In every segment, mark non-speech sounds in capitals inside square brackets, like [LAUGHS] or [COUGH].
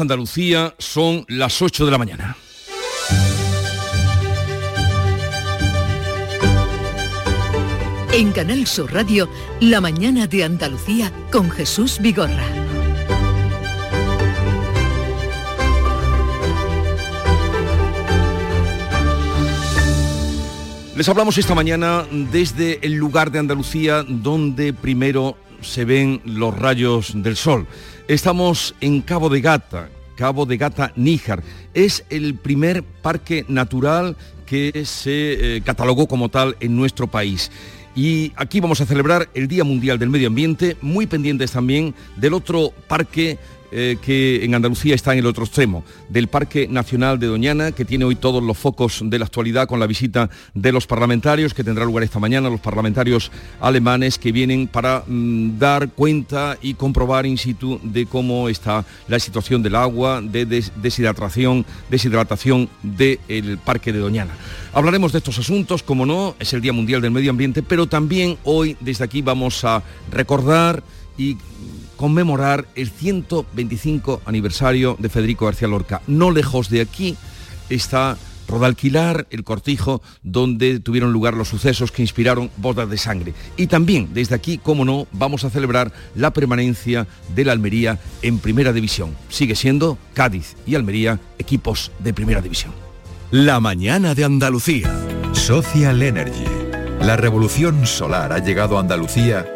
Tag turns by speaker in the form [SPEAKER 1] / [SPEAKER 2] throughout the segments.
[SPEAKER 1] Andalucía son las 8 de la mañana.
[SPEAKER 2] En Canal Sur Radio, La mañana de Andalucía con Jesús Vigorra.
[SPEAKER 1] Les hablamos esta mañana desde el lugar de Andalucía donde primero se ven los rayos del sol. Estamos en Cabo de Gata, Cabo de Gata Níjar. Es el primer parque natural que se eh, catalogó como tal en nuestro país. Y aquí vamos a celebrar el Día Mundial del Medio Ambiente, muy pendientes también del otro parque eh, que en Andalucía está en el otro extremo, del Parque Nacional de Doñana, que tiene hoy todos los focos de la actualidad con la visita de los parlamentarios, que tendrá lugar esta mañana, los parlamentarios alemanes que vienen para mm, dar cuenta y comprobar in situ de cómo está la situación del agua, de deshidratación, deshidratación del Parque de Doñana. Hablaremos de estos asuntos, como no, es el Día Mundial del Medio Ambiente, pero también hoy desde aquí vamos a recordar y conmemorar el 125 aniversario de Federico García Lorca. No lejos de aquí está Rodalquilar, el cortijo, donde tuvieron lugar los sucesos que inspiraron bodas de sangre. Y también desde aquí, como no, vamos a celebrar la permanencia de la Almería en Primera División. Sigue siendo Cádiz y Almería equipos de Primera División.
[SPEAKER 3] La mañana de Andalucía. Social Energy. La revolución solar ha llegado a Andalucía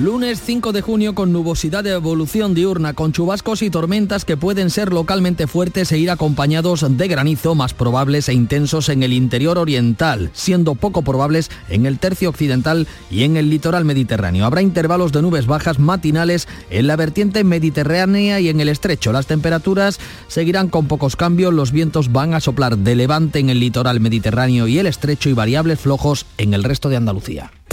[SPEAKER 4] Lunes 5 de junio con nubosidad de evolución diurna, con chubascos y tormentas que pueden ser localmente fuertes e ir acompañados de granizo más probables e intensos en el interior oriental, siendo poco probables en el tercio occidental y en el litoral mediterráneo. Habrá intervalos de nubes bajas matinales en la vertiente mediterránea y en el estrecho. Las temperaturas seguirán con pocos cambios, los vientos van a soplar de levante en el litoral mediterráneo y el estrecho y variables flojos en el resto de Andalucía.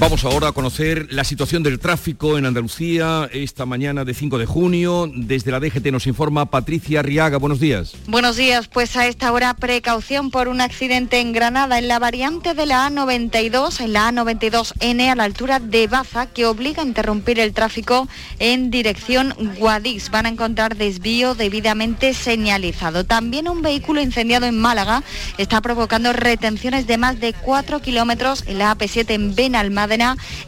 [SPEAKER 1] Vamos ahora a conocer la situación del tráfico en Andalucía esta mañana de 5 de junio. Desde la DGT nos informa Patricia Riaga. Buenos días.
[SPEAKER 5] Buenos días. Pues a esta hora precaución por un accidente en Granada en la variante de la A92, en la A92N a la altura de Baza que obliga a interrumpir el tráfico en dirección Guadix. Van a encontrar desvío debidamente señalizado. También un vehículo incendiado en Málaga está provocando retenciones de más de 4 kilómetros en la AP7 en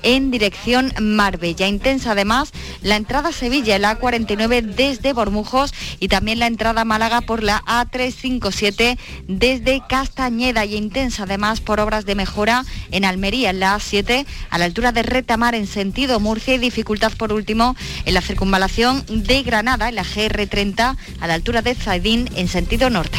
[SPEAKER 5] En dirección Marbella. Intensa además la entrada a Sevilla, la A49 desde Bormujos y también la entrada a Málaga por la A357 desde Castañeda y intensa además por obras de mejora en Almería, en la A7 a la altura de Retamar en sentido Murcia y dificultad por último en la circunvalación de Granada, en la GR30 a la altura de Zaidín en sentido norte.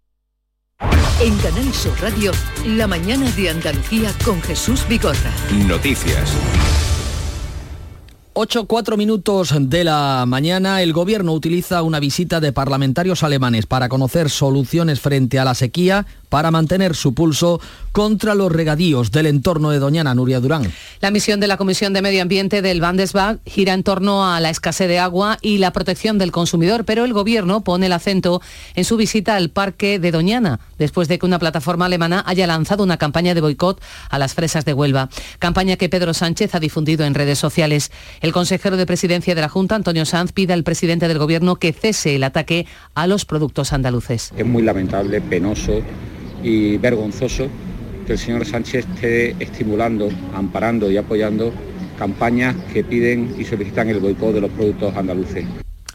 [SPEAKER 2] En Canal Sur Radio, la mañana de Andalucía con Jesús Bigorra.
[SPEAKER 3] Noticias.
[SPEAKER 4] 8, 4 minutos de la mañana, el gobierno utiliza una visita de parlamentarios alemanes para conocer soluciones frente a la sequía para mantener su pulso contra los regadíos del entorno de Doñana, Nuria Durán.
[SPEAKER 6] La misión de la Comisión de Medio Ambiente del Bundesbank gira en torno a la escasez de agua y la protección del consumidor, pero el Gobierno pone el acento en su visita al Parque de Doñana, después de que una plataforma alemana haya lanzado una campaña de boicot a las fresas de Huelva, campaña que Pedro Sánchez ha difundido en redes sociales. El consejero de Presidencia de la Junta, Antonio Sanz, pide al presidente del Gobierno que cese el ataque a los productos andaluces.
[SPEAKER 7] Es muy lamentable, penoso y vergonzoso que el señor Sánchez esté estimulando, amparando y apoyando campañas que piden y solicitan el boicot de los productos andaluces.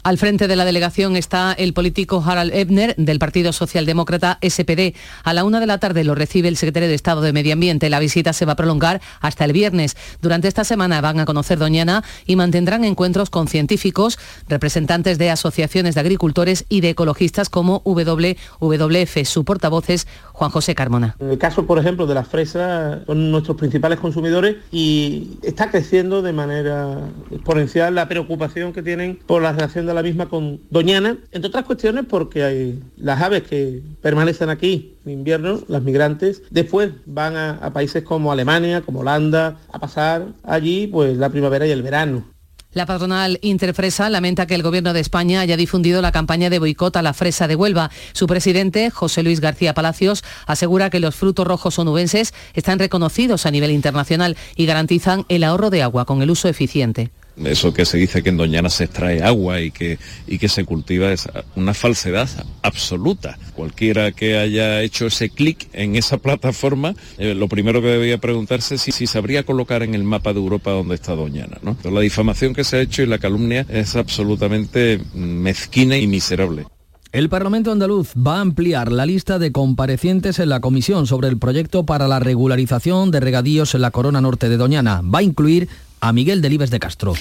[SPEAKER 6] Al frente de la delegación está el político Harald Ebner del Partido Socialdemócrata SPD. A la una de la tarde lo recibe el secretario de Estado de Medio Ambiente. La visita se va a prolongar hasta el viernes. Durante esta semana van a conocer Doñana y mantendrán encuentros con científicos, representantes de asociaciones de agricultores y de ecologistas como WWF. Su portavoz es Juan José Carmona.
[SPEAKER 8] En el caso, por ejemplo, de las fresas, son nuestros principales consumidores y está creciendo de manera exponencial la preocupación que tienen por la relación de la misma con Doñana, entre otras cuestiones porque hay las aves que permanecen aquí en invierno, las migrantes, después van a, a países como Alemania, como Holanda, a pasar allí pues la primavera y el verano.
[SPEAKER 6] La patronal Interfresa lamenta que el Gobierno de España haya difundido la campaña de boicot a la fresa de Huelva. Su presidente, José Luis García Palacios, asegura que los frutos rojos onubenses están reconocidos a nivel internacional y garantizan el ahorro de agua con el uso eficiente.
[SPEAKER 9] Eso que se dice que en Doñana se extrae agua y que, y que se cultiva es una falsedad absoluta. Cualquiera que haya hecho ese clic en esa plataforma, eh, lo primero que debía preguntarse es si, si sabría colocar en el mapa de Europa dónde está Doñana. ¿no? La difamación que se ha hecho y la calumnia es absolutamente mezquina y miserable.
[SPEAKER 4] El Parlamento andaluz va a ampliar la lista de comparecientes en la comisión sobre el proyecto para la regularización de regadíos en la corona norte de Doñana. Va a incluir a Miguel Delibes de Castro.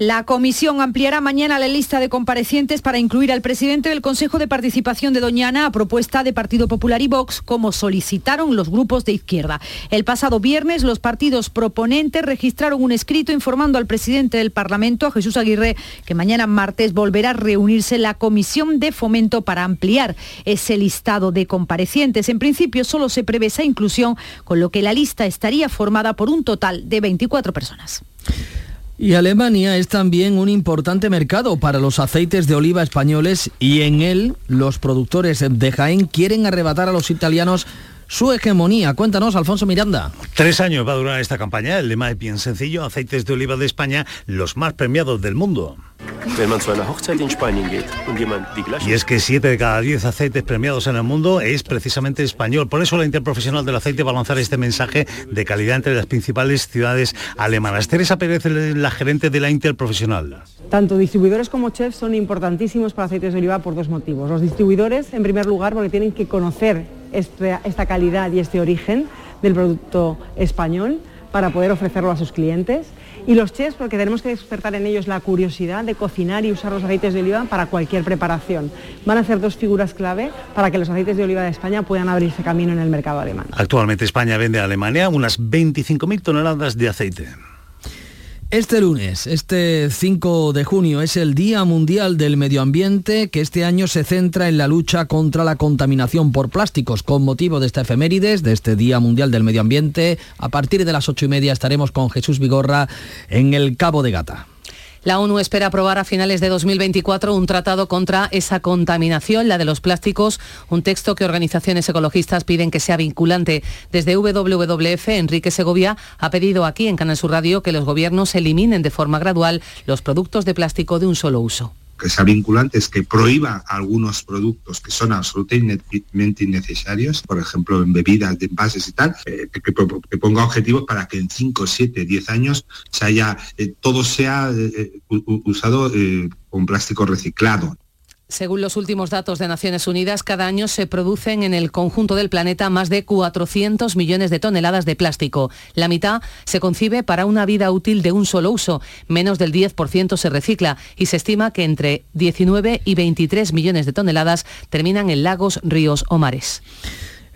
[SPEAKER 10] La comisión ampliará mañana la lista de comparecientes para incluir al presidente del Consejo de Participación de Doñana a propuesta de Partido Popular y Vox, como solicitaron los grupos de izquierda. El pasado viernes los partidos proponentes registraron un escrito informando al presidente del Parlamento, a Jesús Aguirre, que mañana martes volverá a reunirse la comisión de fomento para ampliar ese listado de comparecientes. En principio solo se prevé esa inclusión, con lo que la lista estaría formada por un total de 24 personas.
[SPEAKER 4] Y Alemania es también un importante mercado para los aceites de oliva españoles y en él los productores de Jaén quieren arrebatar a los italianos su hegemonía. Cuéntanos, Alfonso Miranda.
[SPEAKER 11] Tres años va a durar esta campaña. El lema es bien sencillo, aceites de oliva de España, los más premiados del mundo. Y es que siete de cada diez aceites premiados en el mundo es precisamente español. Por eso la Interprofesional del Aceite va a lanzar este mensaje de calidad entre las principales ciudades alemanas. Teresa Pérez, la gerente de la Interprofesional.
[SPEAKER 12] Tanto distribuidores como chefs son importantísimos para aceites de oliva por dos motivos. Los distribuidores, en primer lugar, porque tienen que conocer esta, calidad y este origen del producto español para poder ofrecerlo a sus clientes. Y los chefs, porque tenemos que despertar en ellos la curiosidad de cocinar y usar los aceites de oliva para cualquier preparación. Van a ser dos figuras clave para que los aceites de oliva de España puedan abrirse camino en el mercado alemán.
[SPEAKER 11] Actualmente España vende a Alemania unas 25.000 toneladas de aceite.
[SPEAKER 4] Este lunes, este 5 de junio, es el Día Mundial del Medio Ambiente que este año se centra en la lucha contra la contaminación por plásticos. Con motivo de esta efemérides, de este Día Mundial del Medio Ambiente, a partir de las ocho y media estaremos con Jesús Vigorra en el Cabo de Gata.
[SPEAKER 6] La ONU espera aprobar a finales de 2024 un tratado contra esa contaminación, la de los plásticos, un texto que organizaciones ecologistas piden que sea vinculante. Desde WWF, Enrique Segovia ha pedido aquí en Canal Sur Radio que los gobiernos eliminen de forma gradual los productos de plástico de un solo uso
[SPEAKER 13] que sea vinculante es que prohíba algunos productos que son absolutamente innecesarios, por ejemplo en bebidas, de envases y tal, eh, que, ponga objetivos para que en 5, 7, 10 años se haya, eh, todo sea eh, usado con plástico reciclado.
[SPEAKER 6] Según los últimos datos de Naciones Unidas, cada año se producen en el conjunto del planeta más de 400 millones de toneladas de plástico. La mitad se concibe para una vida útil de un solo uso. Menos del 10% se recicla y se estima que entre 19 y 23 millones de toneladas terminan en lagos, ríos o mares.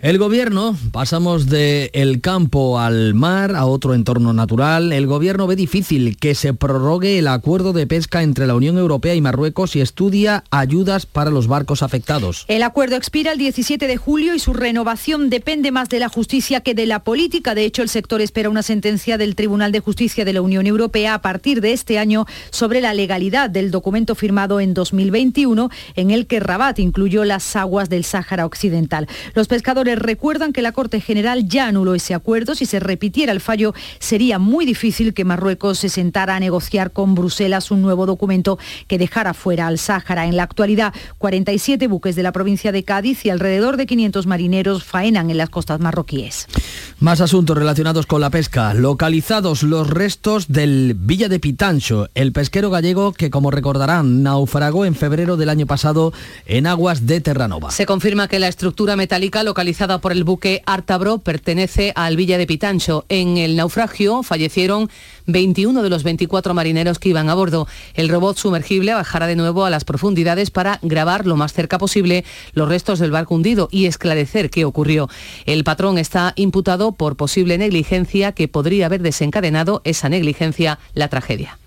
[SPEAKER 4] El gobierno, pasamos del el campo al mar, a otro entorno natural, el gobierno ve difícil que se prorrogue el acuerdo de pesca entre la Unión Europea y Marruecos y estudia ayudas para los barcos afectados.
[SPEAKER 10] El acuerdo expira el 17 de julio y su renovación depende más de la justicia que de la política. De hecho, el sector espera una sentencia del Tribunal de Justicia de la Unión Europea a partir de este año sobre la legalidad del documento firmado en 2021 en el que Rabat incluyó las aguas del Sáhara Occidental. Los pescadores recuerdan que la Corte General ya anuló ese acuerdo. Si se repitiera el fallo, sería muy difícil que Marruecos se sentara a negociar con Bruselas un nuevo documento que dejara fuera al Sáhara. En la actualidad, 47 buques de la provincia de Cádiz y alrededor de 500 marineros faenan en las costas marroquíes.
[SPEAKER 4] Más asuntos relacionados con la pesca. Localizados los restos del Villa de Pitancho, el pesquero gallego que, como recordarán, naufragó en febrero del año pasado en aguas de Terranova.
[SPEAKER 6] Se confirma que la estructura metálica localizada por el buque Artabro pertenece al Villa de Pitancho. En el naufragio fallecieron 21 de los 24 marineros que iban a bordo. El robot sumergible bajará de nuevo a las profundidades para grabar lo más cerca posible los restos del barco hundido y esclarecer qué ocurrió. El patrón está imputado por posible negligencia que podría haber desencadenado esa negligencia la tragedia.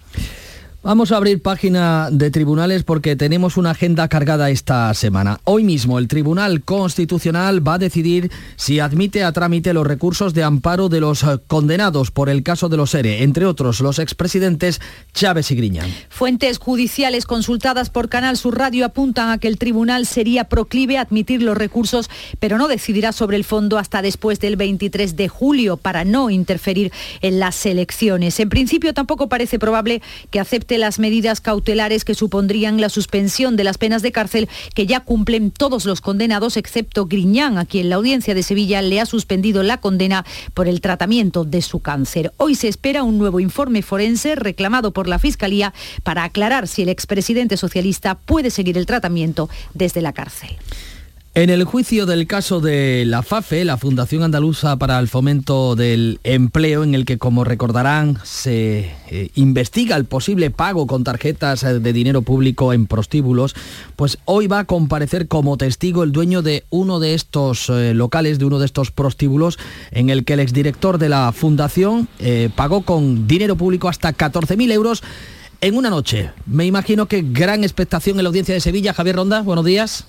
[SPEAKER 4] Vamos a abrir página de tribunales porque tenemos una agenda cargada esta semana. Hoy mismo el Tribunal Constitucional va a decidir si admite a trámite los recursos de amparo de los eh, condenados por el caso de los ERE, entre otros los expresidentes Chávez y Griñán.
[SPEAKER 10] Fuentes judiciales consultadas por Canal Sur Radio apuntan a que el tribunal sería proclive a admitir los recursos, pero no decidirá sobre el fondo hasta después del 23 de julio para no interferir en las elecciones. En principio tampoco parece probable que acepte las medidas cautelares que supondrían la suspensión de las penas de cárcel que ya cumplen todos los condenados, excepto Griñán, a quien la audiencia de Sevilla le ha suspendido la condena por el tratamiento de su cáncer. Hoy se espera un nuevo informe forense reclamado por la Fiscalía para aclarar si el expresidente socialista puede seguir el tratamiento desde la cárcel.
[SPEAKER 4] En el juicio del caso de la FAFE, la Fundación Andaluza para el Fomento del Empleo, en el que, como recordarán, se eh, investiga el posible pago con tarjetas eh, de dinero público en prostíbulos, pues hoy va a comparecer como testigo el dueño de uno de estos eh, locales, de uno de estos prostíbulos, en el que el exdirector de la Fundación pagó con dinero público hasta 14.000 euros en una noche. Me imagino que gran expectación en la audiencia de Sevilla. Javier Ronda, buenos días.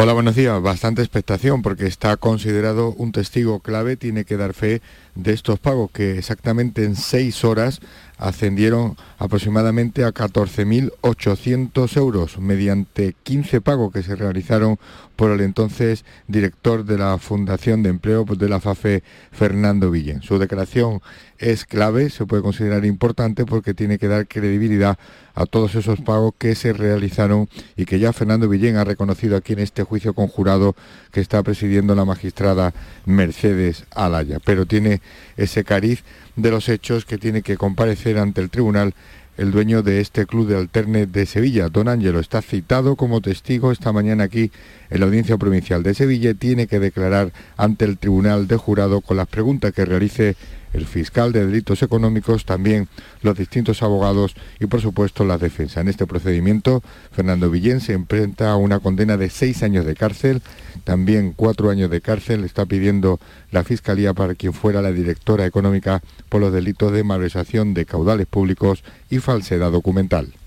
[SPEAKER 14] Hola, buenos días. Bastante expectación porque está considerado un testigo clave, tiene que dar fe de estos pagos que exactamente en seis horas ascendieron aproximadamente a 14.800 euros mediante 15 pagos que se realizaron por el entonces director de la Fundación de Empleo de la FAFE, Fernando Villén. Su declaración es clave, se puede considerar importante porque tiene que dar credibilidad a todos esos pagos que se realizaron y que ya Fernando Villén ha reconocido aquí en este juicio conjurado que está presidiendo la magistrada Mercedes Alaya. Pero tiene ese cariz de los hechos que tiene que comparecer ante el tribunal el dueño de este club de alterne de Sevilla, don Ángelo, está citado como testigo esta mañana aquí en la Audiencia Provincial de Sevilla y tiene que declarar ante el Tribunal de Jurado con las preguntas que realice el fiscal de delitos económicos, también los distintos abogados y por supuesto la defensa. En este procedimiento, Fernando Villén se enfrenta a una condena de seis años de cárcel, también cuatro años de cárcel está pidiendo la Fiscalía para quien fuera la directora económica por los delitos de malversación de caudales públicos y falsedad documental.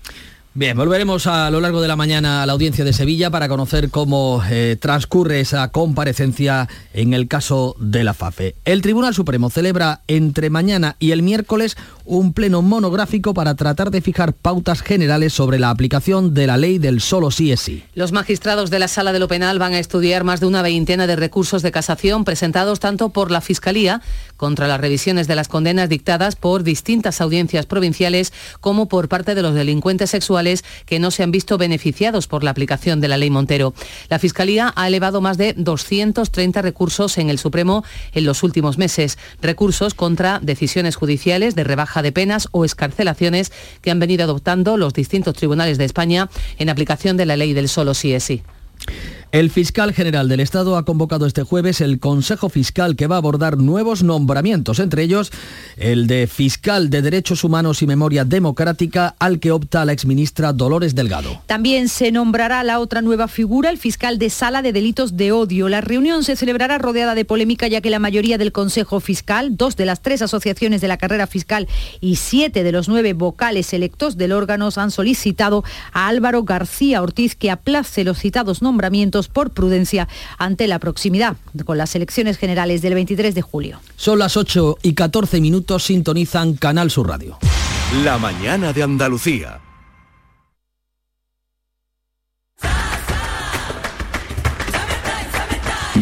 [SPEAKER 4] Bien, volveremos a lo largo de la mañana a la audiencia de Sevilla para conocer cómo eh, transcurre esa comparecencia en el caso de la FAFE. El Tribunal Supremo celebra entre mañana y el miércoles un pleno monográfico para tratar de fijar pautas generales sobre la aplicación de la ley del solo sí es sí.
[SPEAKER 6] Los magistrados de la Sala de lo Penal van a estudiar más de una veintena de recursos de casación presentados tanto por la Fiscalía contra las revisiones de las condenas dictadas por distintas audiencias provinciales como por parte de los delincuentes sexuales que no se han visto beneficiados por la aplicación de la ley Montero. La Fiscalía ha elevado más de 230 recursos en el Supremo en los últimos meses, recursos contra decisiones judiciales de rebaja de penas o escarcelaciones que han venido adoptando los distintos tribunales de España en aplicación de la ley del solo sí es sí.
[SPEAKER 4] El fiscal general del Estado ha convocado este jueves el Consejo Fiscal que va a abordar nuevos nombramientos, entre ellos el de fiscal de Derechos Humanos y Memoria Democrática al que opta la exministra Dolores Delgado.
[SPEAKER 10] También se nombrará la otra nueva figura, el fiscal de Sala de Delitos de Odio. La reunión se celebrará rodeada de polémica ya que la mayoría del Consejo Fiscal, dos de las tres asociaciones de la carrera fiscal y siete de los nueve vocales electos del órgano han solicitado a Álvaro García Ortiz que aplace los citados nombramientos por prudencia ante la proximidad con las elecciones generales del 23 de julio.
[SPEAKER 4] Son las 8 y 14 minutos, sintonizan Canal Sur Radio.
[SPEAKER 3] La mañana de Andalucía.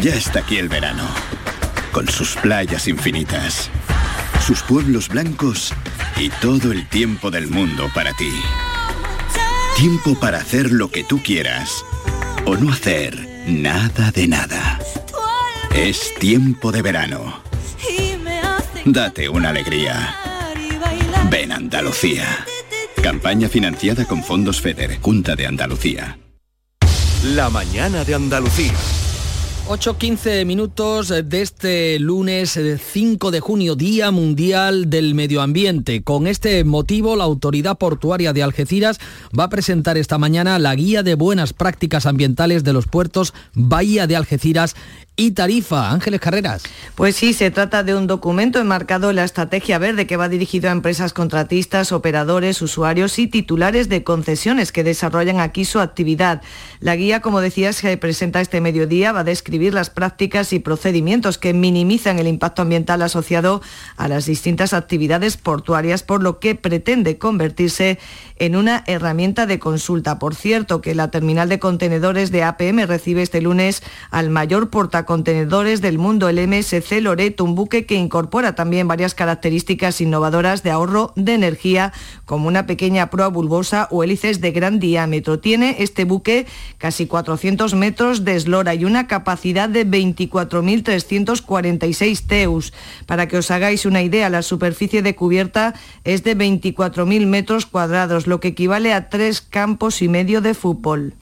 [SPEAKER 15] Ya está aquí el verano, con sus playas infinitas, sus pueblos blancos y todo el tiempo del mundo para ti. Tiempo para hacer lo que tú quieras o no hacer nada de nada. Es tiempo de verano. Date una alegría. Ven Andalucía. Campaña financiada con fondos FEDER, Junta de Andalucía.
[SPEAKER 3] La mañana de Andalucía.
[SPEAKER 4] 8.15 minutos de este lunes 5 de junio, Día Mundial del Medio Ambiente. Con este motivo, la Autoridad Portuaria de Algeciras va a presentar esta mañana la Guía de Buenas Prácticas Ambientales de los puertos Bahía de Algeciras y Tarifa. Ángeles Carreras.
[SPEAKER 16] Pues sí, se trata de un documento enmarcado en la estrategia verde que va dirigido a empresas contratistas, operadores, usuarios y titulares de concesiones que desarrollan aquí su actividad. La guía, como decía, se presenta este mediodía, va a describir las prácticas y procedimientos que minimizan el impacto ambiental asociado a las distintas actividades portuarias, por lo que pretende convertirse en una herramienta de consulta. Por cierto, que la terminal de contenedores de APM recibe este lunes al mayor portacontenedores del mundo, el MSC Loreto, un buque que incorpora también varias características innovadoras de ahorro de energía, como una pequeña proa bulbosa o hélices de gran diámetro. Tiene este buque casi 400 metros de eslora y una capacidad de 24.346 teus. Para que os hagáis una idea, la superficie de cubierta es de 24.000 metros cuadrados lo que equivale a tres campos y medio de fútbol.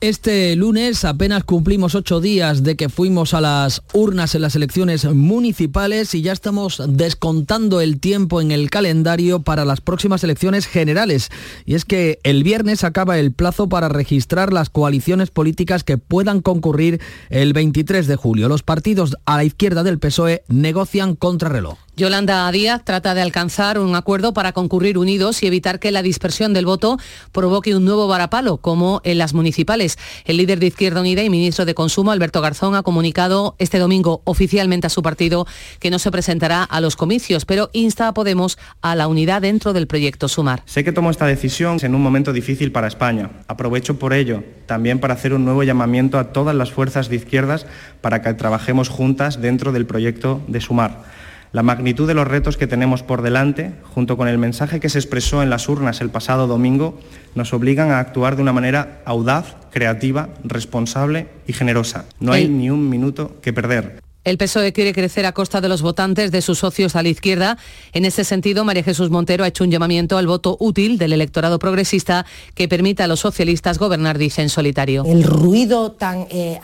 [SPEAKER 4] Este lunes apenas cumplimos ocho días de que fuimos a las urnas en las elecciones municipales y ya estamos descontando el tiempo en el calendario para las próximas elecciones generales. Y es que el viernes acaba el plazo para registrar las coaliciones políticas que puedan concurrir el 23 de julio. Los partidos a la izquierda del PSOE negocian contrarreloj.
[SPEAKER 6] Yolanda Díaz trata de alcanzar un acuerdo para concurrir unidos y evitar que la dispersión del voto provoque un nuevo varapalo, como en las municipales. El líder de Izquierda Unida y ministro de Consumo, Alberto Garzón, ha comunicado este domingo oficialmente a su partido que no se presentará a los comicios, pero insta a Podemos a la unidad dentro del proyecto Sumar.
[SPEAKER 17] Sé que tomo esta decisión en un momento difícil para España. Aprovecho por ello también para hacer un nuevo llamamiento a todas las fuerzas de izquierdas para que trabajemos juntas dentro del proyecto de Sumar. La magnitud de los retos que tenemos por delante, junto con el mensaje que se expresó en las urnas el pasado domingo, nos obligan a actuar de una manera audaz, creativa, responsable y generosa. No hay ni un minuto que perder.
[SPEAKER 6] El PSOE quiere crecer a costa de los votantes de sus socios a la izquierda. En ese sentido, María Jesús Montero ha hecho un llamamiento al voto útil del electorado progresista que permita a los socialistas gobernar, dice, en solitario.
[SPEAKER 18] El ruido tan eh,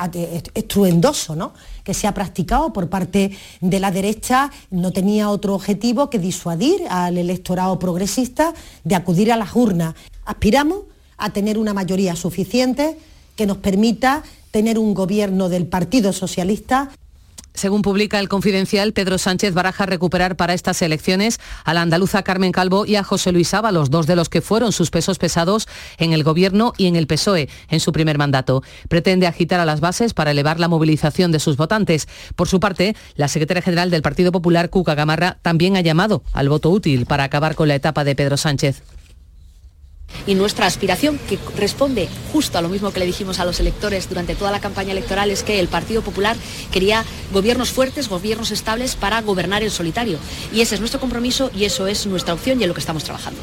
[SPEAKER 18] estruendoso ¿no? Que se ha practicado por parte de la derecha no tenía otro objetivo que disuadir al electorado progresista de acudir a las urnas. Aspiramos a tener una mayoría suficiente que nos permita tener un gobierno del Partido Socialista
[SPEAKER 6] según publica el Confidencial, Pedro Sánchez baraja recuperar para estas elecciones a la andaluza Carmen Calvo y a José Luis Ábalos, dos de los que fueron sus pesos pesados en el Gobierno y en el PSOE en su primer mandato. Pretende agitar a las bases para elevar la movilización de sus votantes. Por su parte, la secretaria general del Partido Popular, Cuca Gamarra, también ha llamado al voto útil para acabar con la etapa de Pedro Sánchez
[SPEAKER 19] y nuestra aspiración, que responde justo a lo mismo que le dijimos a los electores durante toda la campaña electoral, es que el Partido Popular quería gobiernos fuertes, gobiernos estables para gobernar en solitario. Y ese es nuestro compromiso y eso es nuestra opción y en lo que estamos trabajando.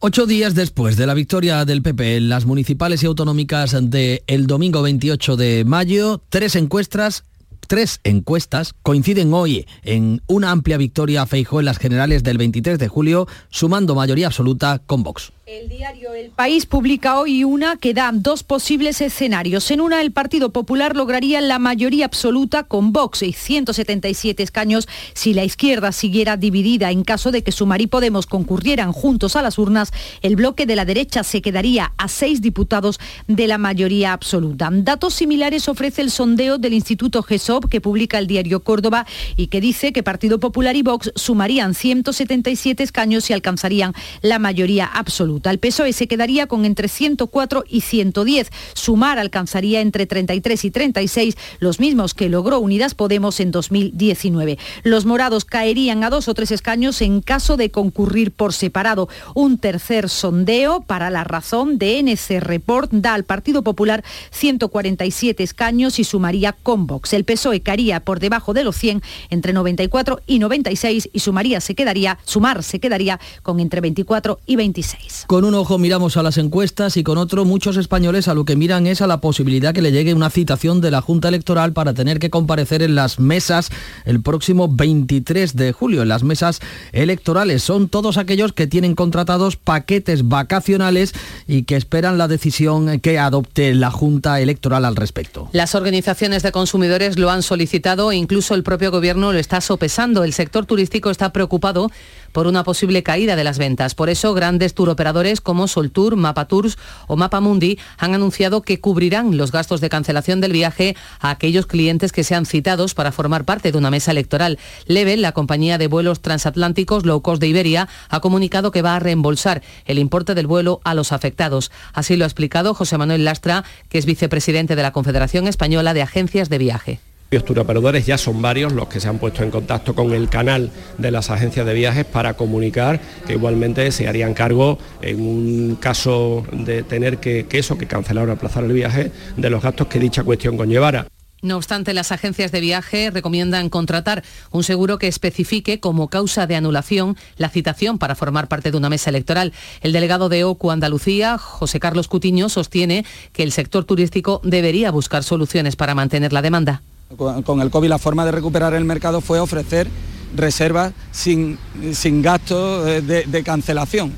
[SPEAKER 4] Ocho días después de la victoria del PP en las municipales y autonómicas del domingo 28 de mayo, tres encuestas tres encuestas coinciden hoy en una amplia victoria a Feijó en las generales del 23 de julio, sumando mayoría absoluta con Vox.
[SPEAKER 10] El diario El País publica hoy una que da dos posibles escenarios. En una, el Partido Popular lograría la mayoría absoluta con Vox y 177 escaños si la izquierda siguiera dividida. En caso de que Sumar y Podemos concurrieran juntos a las urnas, el bloque de la derecha se quedaría a seis diputados de la mayoría absoluta. Datos similares ofrece el sondeo del Instituto GESOP que publica el diario Córdoba y que dice que Partido Popular y Vox sumarían 177 escaños y alcanzarían la mayoría absoluta. Absoluta. El PSOE se quedaría con entre 104 y 110. Sumar alcanzaría entre 33 y 36, los mismos que logró Unidas Podemos en 2019. Los morados caerían a dos o tres escaños en caso de concurrir por separado. Un tercer sondeo para la razón de NC Report da al Partido Popular 147 escaños y sumaría con Vox. El PSOE caería por debajo de los 100 entre 94 y 96 y sumaría se quedaría, sumar se quedaría con entre 24 y 26.
[SPEAKER 4] Con un ojo miramos a las encuestas y con otro muchos españoles a lo que miran es a la posibilidad que le llegue una citación de la Junta Electoral para tener que comparecer en las mesas el próximo 23 de julio. En las mesas electorales son todos aquellos que tienen contratados paquetes vacacionales y que esperan la decisión que adopte la Junta Electoral al respecto.
[SPEAKER 6] Las organizaciones de consumidores lo han solicitado e incluso el propio gobierno lo está sopesando. El sector turístico está preocupado por una posible caída de las ventas. Por eso, grandes turoperadores como Soltour, Mapatours o Mapamundi han anunciado que cubrirán los gastos de cancelación del viaje a aquellos clientes que sean citados para formar parte de una mesa electoral. Level, la compañía de vuelos transatlánticos low cost de Iberia, ha comunicado que va a reembolsar el importe del vuelo a los afectados. Así lo ha explicado José Manuel Lastra, que es vicepresidente de la Confederación Española de Agencias de Viaje.
[SPEAKER 20] Los turoperadores ya son varios los que se han puesto en contacto con el canal de las agencias de viajes para comunicar que igualmente se harían cargo en un caso de tener que, que eso, que cancelar o aplazar el viaje, de los gastos que dicha cuestión conllevara.
[SPEAKER 6] No obstante, las agencias de viaje recomiendan contratar un seguro que especifique como causa de anulación la citación para formar parte de una mesa electoral. El delegado de OCU Andalucía, José Carlos Cutiño, sostiene que el sector turístico debería buscar soluciones para mantener la demanda.
[SPEAKER 21] Con el COVID la forma de recuperar el mercado fue ofrecer reservas sin, sin gastos de, de cancelación.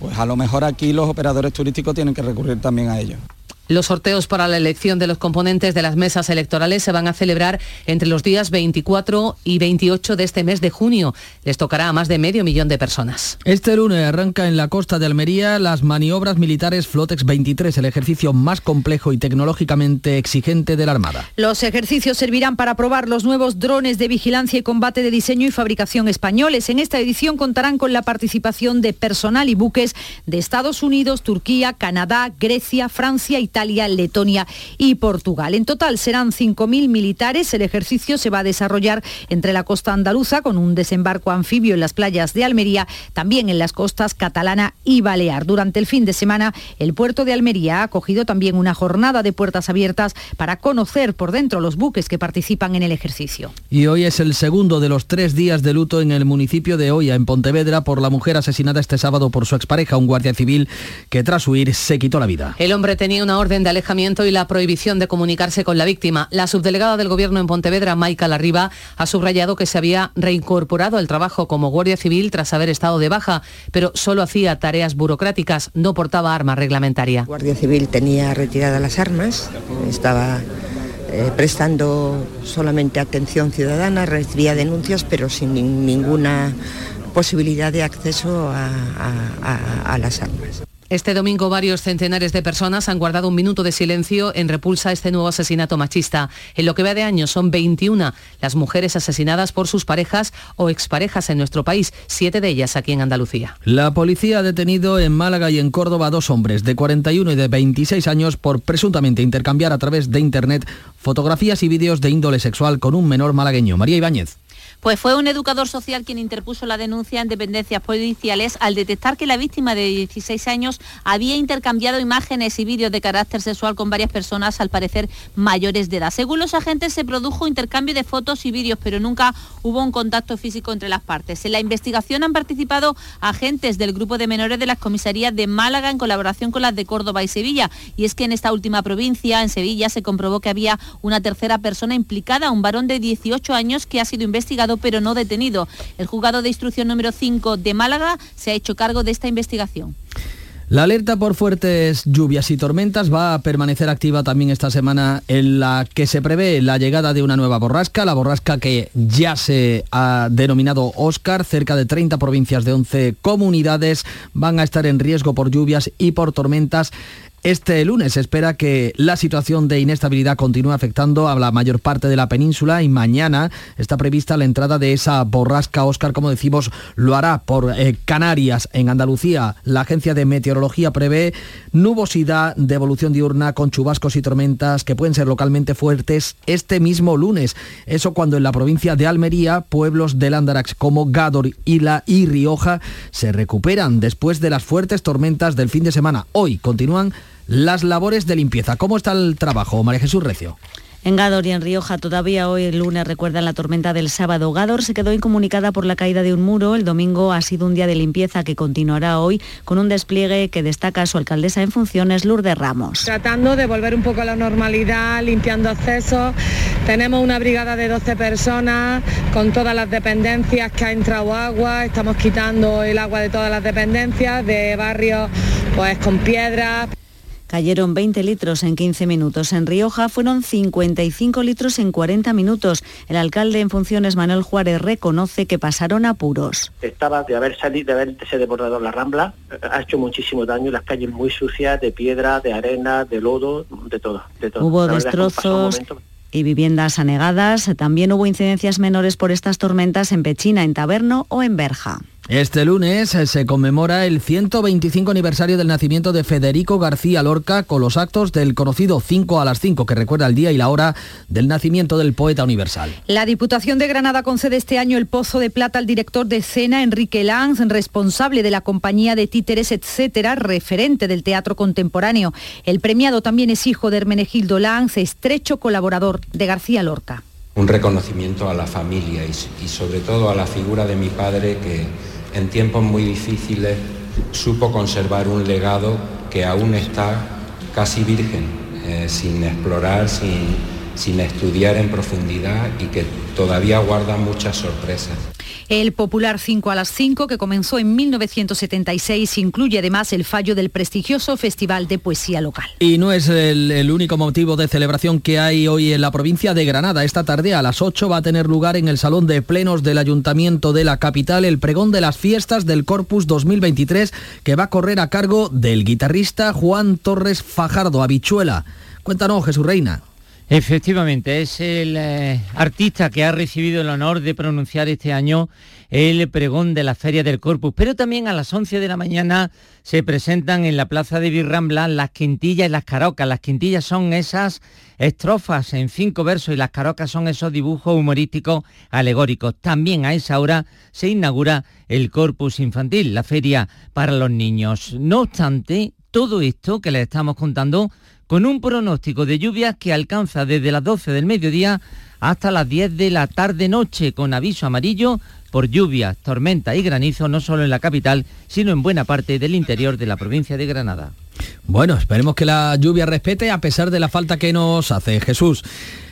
[SPEAKER 21] Pues a lo mejor aquí los operadores turísticos tienen que recurrir también a ello.
[SPEAKER 6] Los sorteos para la elección de los componentes de las mesas electorales se van a celebrar entre los días 24 y 28 de este mes de junio. Les tocará a más de medio millón de personas.
[SPEAKER 4] Este lunes arranca en la costa de Almería las maniobras militares Flotex 23, el ejercicio más complejo y tecnológicamente exigente de la Armada.
[SPEAKER 10] Los ejercicios servirán para probar los nuevos drones de vigilancia y combate de diseño y fabricación españoles. En esta edición contarán con la participación de personal y buques de Estados Unidos, Turquía, Canadá, Grecia, Francia y Italia, Letonia y Portugal. En total serán 5.000 militares. El ejercicio se va a desarrollar entre la costa andaluza con un desembarco anfibio en las playas de Almería, también en las costas catalana y balear. Durante el fin de semana, el puerto de Almería ha acogido también una jornada de puertas abiertas para conocer por dentro los buques que participan en el ejercicio.
[SPEAKER 4] Y hoy es el segundo de los tres días de luto en el municipio de Hoya, en Pontevedra, por la mujer asesinada este sábado por su expareja, un guardia civil que tras huir se quitó la vida.
[SPEAKER 6] El hombre tenía una orden de alejamiento y la prohibición de comunicarse con la víctima. La subdelegada del Gobierno en Pontevedra, Maika Larriba, ha subrayado que se había reincorporado al trabajo como guardia civil tras haber estado de baja, pero solo hacía tareas burocráticas, no portaba arma reglamentaria.
[SPEAKER 22] Guardia Civil tenía retiradas las armas, estaba eh, prestando solamente atención ciudadana, recibía denuncias, pero sin ninguna posibilidad de acceso a las armas.
[SPEAKER 6] Este domingo varios centenares de personas han guardado un minuto de silencio en repulsa a este nuevo asesinato machista. En lo que va de año son 21 las mujeres asesinadas por sus parejas o exparejas en nuestro país, siete de ellas aquí en Andalucía.
[SPEAKER 4] La policía ha detenido en Málaga y en Córdoba a dos hombres de 41 y de 26 años por presuntamente intercambiar a través de Internet fotografías y vídeos de índole sexual con un menor malagueño. María Ibáñez.
[SPEAKER 23] Pues fue un educador social quien interpuso la denuncia en dependencias policiales al detectar que la víctima de 16 años había intercambiado imágenes y vídeos de carácter sexual con varias personas, al parecer mayores de edad. Según los agentes, se produjo intercambio de fotos y vídeos, pero nunca hubo un contacto físico entre las partes. En la investigación han participado agentes del grupo de menores de las comisarías de Málaga en colaboración con las de Córdoba y Sevilla. Y es que en esta última provincia, en Sevilla, se comprobó que había una tercera persona implicada, un varón de 18 años que ha sido investigado pero no detenido. El juzgado de instrucción número 5 de Málaga se ha hecho cargo de esta investigación.
[SPEAKER 4] La alerta por fuertes lluvias y tormentas va a permanecer activa también esta semana en la que se prevé la llegada de una nueva borrasca, la borrasca que ya se ha denominado Oscar. Cerca de 30 provincias de 11 comunidades van a estar en riesgo por lluvias y por tormentas Este lunes se espera que la situación de inestabilidad continúe afectando a la mayor parte de la península y mañana está prevista la entrada de esa borrasca. Oscar, como decimos, lo hará por eh, Canarias. En Andalucía, la Agencia de Meteorología prevé nubosidad de evolución diurna con chubascos y tormentas que pueden ser localmente fuertes este mismo lunes. Eso cuando en la provincia de Almería, pueblos del Andarax como Gádor, Ila y Rioja se recuperan después de las fuertes tormentas del fin de semana. Hoy continúan las labores de limpieza. ¿Cómo está el trabajo, María Jesús Recio?
[SPEAKER 24] En Gádor y en Rioja todavía hoy el lunes recuerdan la tormenta del sábado. Gádor se quedó incomunicada por la caída de un muro. El domingo ha sido un día de limpieza que continuará hoy con un despliegue que destaca su alcaldesa en funciones, Lourdes Ramos.
[SPEAKER 25] Tratando de volver un poco a la normalidad, limpiando accesos. Tenemos una brigada de 12 personas con todas las dependencias que ha entrado agua. Estamos quitando el agua de todas las dependencias, de barrios pues con piedras.
[SPEAKER 24] Cayeron 20 litros en 15 minutos. En Rioja fueron 55 litros en 40 minutos. El alcalde en funciones, Manuel Juárez, reconoce que pasaron apuros.
[SPEAKER 26] Estaba de haber salido, de haberse desbordado la rambla, ha hecho muchísimo daño, las calles muy sucias, de piedra, de arena, de lodo, de todo. De todo.
[SPEAKER 24] Hubo destrozos y viviendas anegadas. También hubo incidencias menores por estas tormentas en Pechina, en Taberno o en Berja.
[SPEAKER 4] Este lunes eh, se conmemora el 125 aniversario del nacimiento de Federico García Lorca con los actos del conocido 5 a las 5, que recuerda el día y la hora del nacimiento del poeta universal.
[SPEAKER 10] La Diputación de Granada concede este año el Pozo de Plata al director de escena Enrique Lanz, responsable de la compañía de títeres, etcétera, referente del teatro contemporáneo. El premiado también es hijo de Hermenegildo Lanz, estrecho colaborador de García Lorca.
[SPEAKER 27] Un reconocimiento a la familia y, y sobre todo a la figura de mi padre que en tiempos muy difíciles supo conservar un legado que aún está casi virgen, eh, sin explorar, sin, sin estudiar en profundidad y que todavía guarda muchas sorpresas.
[SPEAKER 10] El popular 5 a las 5, que comenzó en 1976, incluye además el fallo del prestigioso Festival de Poesía Local.
[SPEAKER 4] Y no es el, único motivo de celebración que hay hoy en la provincia de Granada. Esta tarde a las 8 va a tener lugar en el Salón de Plenos del Ayuntamiento de la capital el pregón de las fiestas del Corpus 2023 que va a correr a cargo del guitarrista Juan Torres Fajardo, Habichuela. Cuéntanos, Jesús Reina.
[SPEAKER 28] Efectivamente, es el eh, artista que ha recibido el honor de pronunciar este año el pregón de la Feria del Corpus, pero también a las 11 de la mañana se presentan en la Plaza de Virrambla las quintillas y las carocas. Las quintillas son esas estrofas en cinco versos y las carocas son esos dibujos humorísticos alegóricos. También a esa hora se inaugura el Corpus Infantil, la feria para los niños. No obstante, todo esto que les estamos contando con un pronóstico de lluvias que alcanza desde las 12 del mediodía hasta las 10 de la tarde-noche, con aviso amarillo por lluvias, tormenta y granizo, no solo en la capital, sino en buena parte del interior de la provincia de Granada.
[SPEAKER 4] Bueno, esperemos que la lluvia respete a pesar de la falta que nos hace Jesús.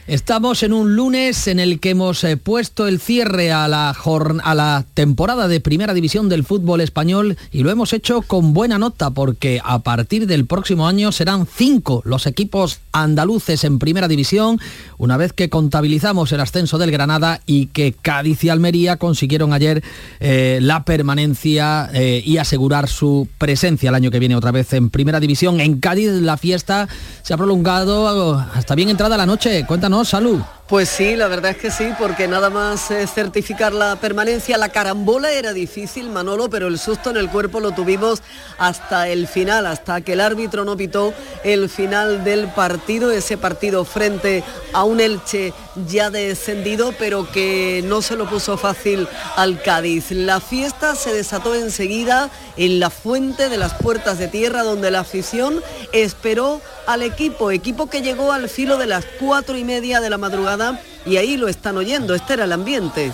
[SPEAKER 4] Estamos en un lunes en el que hemos eh, puesto el cierre a la, a la temporada de primera división del fútbol español y lo hemos hecho con buena nota porque a partir del próximo año serán cinco los equipos andaluces en primera división, una vez que contabilizamos el ascenso del Granada y que Cádiz y Almería consiguieron ayer eh, la permanencia eh, y asegurar su presencia el año que viene otra vez en primera división. En Cádiz la fiesta se ha prolongado hasta bien entrada la noche. Cuéntanos ¿no? Salud.
[SPEAKER 29] Pues sí, la verdad es que sí, porque nada más eh, certificar la permanencia, la carambola era difícil, Manolo, pero el susto en el cuerpo lo tuvimos hasta el final, hasta que el árbitro no pitó el final del partido, ese partido frente a un Elche ya descendido, pero que no se lo puso fácil al Cádiz. La fiesta se desató enseguida en la fuente de las puertas de tierra, donde la afición esperó al equipo, equipo que llegó al filo de las cuatro y media de la madrugada y ahí lo están oyendo, este era el ambiente.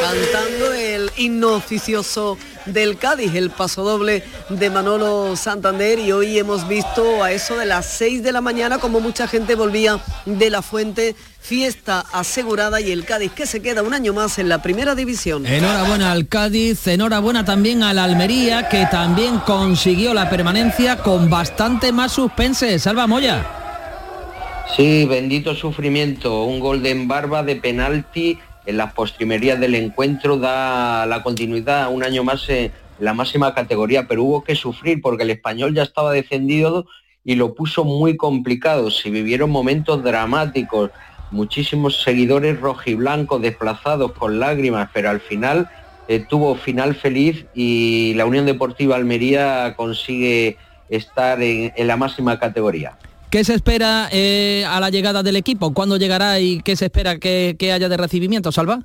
[SPEAKER 29] Cantando el himno oficioso del Cádiz, el paso doble de Manolo Santander y hoy hemos visto a eso de las 6 de la mañana como mucha gente volvía de la fuente, fiesta asegurada y el Cádiz que se queda un año más en la primera división.
[SPEAKER 4] Enhorabuena al Cádiz, enhorabuena también a la Almería que también consiguió la permanencia con bastante más suspense. Salva Moya.
[SPEAKER 30] Sí, bendito sufrimiento. Un gol de Barba de penalti en las postrimerías del encuentro da la continuidad un año más en la máxima categoría, pero hubo que sufrir porque el español ya estaba descendido y lo puso muy complicado. Se vivieron momentos dramáticos, muchísimos seguidores rojiblancos desplazados con lágrimas, pero al final eh, tuvo final feliz y la Unión Deportiva Almería consigue estar en, la máxima categoría.
[SPEAKER 4] ¿Qué se espera eh, a la llegada del equipo? ¿Cuándo llegará y qué se espera que, que haya de recibimiento, Salva?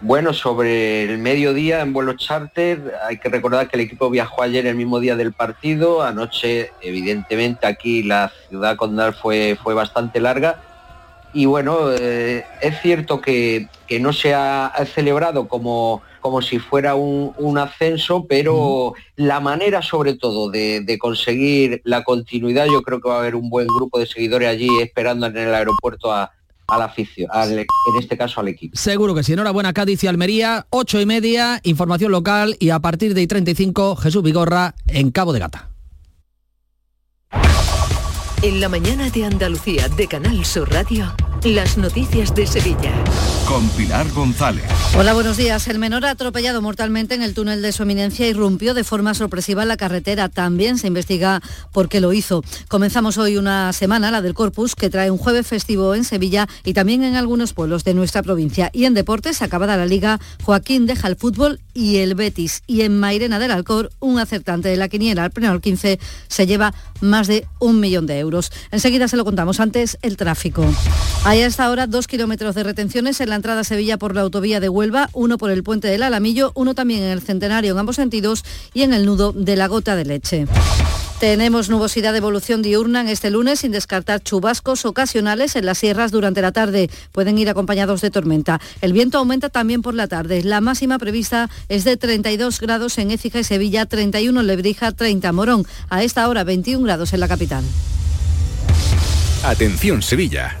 [SPEAKER 30] Bueno, sobre el mediodía en vuelo charter, hay que recordar que el equipo viajó ayer el mismo día del partido. Anoche, evidentemente, aquí la ciudad condal fue, fue bastante larga. Y bueno, eh, es cierto que, no se ha, celebrado como, como si fuera un, ascenso, pero la manera sobre todo de, de, conseguir la continuidad, yo creo que va a haber un buen grupo de seguidores allí esperando en el aeropuerto a, a la afición, en este caso al equipo.
[SPEAKER 4] Seguro que sí. Enhorabuena Cádiz y Almería, 8 y media, información local y a partir de 35 Jesús Vigorra en Cabo de Gata.
[SPEAKER 31] En la mañana de Andalucía de Canal Sur Radio. Las noticias de Sevilla.
[SPEAKER 3] Con Pilar González.
[SPEAKER 24] Hola, buenos días. El menor ha atropellado mortalmente en el túnel de su eminencia y irrumpió de forma sorpresiva en la carretera. También se investiga por qué lo hizo. Comenzamos hoy una semana, la del Corpus, que trae un jueves festivo en Sevilla y también en algunos pueblos de nuestra provincia. Y en deportes, acabada la liga, Joaquín deja el fútbol y el Betis. Y en Mairena del Alcor, un acertante de la quiniela al pleno 15 se lleva más de un millón de euros. Enseguida se lo contamos. Antes, el tráfico. Hay hasta ahora dos kilómetros de retenciones en la entrada a Sevilla por la autovía de Huelva, uno por el puente del Alamillo, uno también en el Centenario en ambos sentidos y en el nudo de la gota de leche. Tenemos nubosidad de evolución diurna en este lunes sin descartar chubascos ocasionales en las sierras durante la tarde. Pueden ir acompañados de tormenta. El viento aumenta también por la tarde. La máxima prevista es de 32 grados en Écija y Sevilla, 31 en Lebrija, 30 en Morón. A esta hora 21 grados en la capital.
[SPEAKER 3] Atención Sevilla.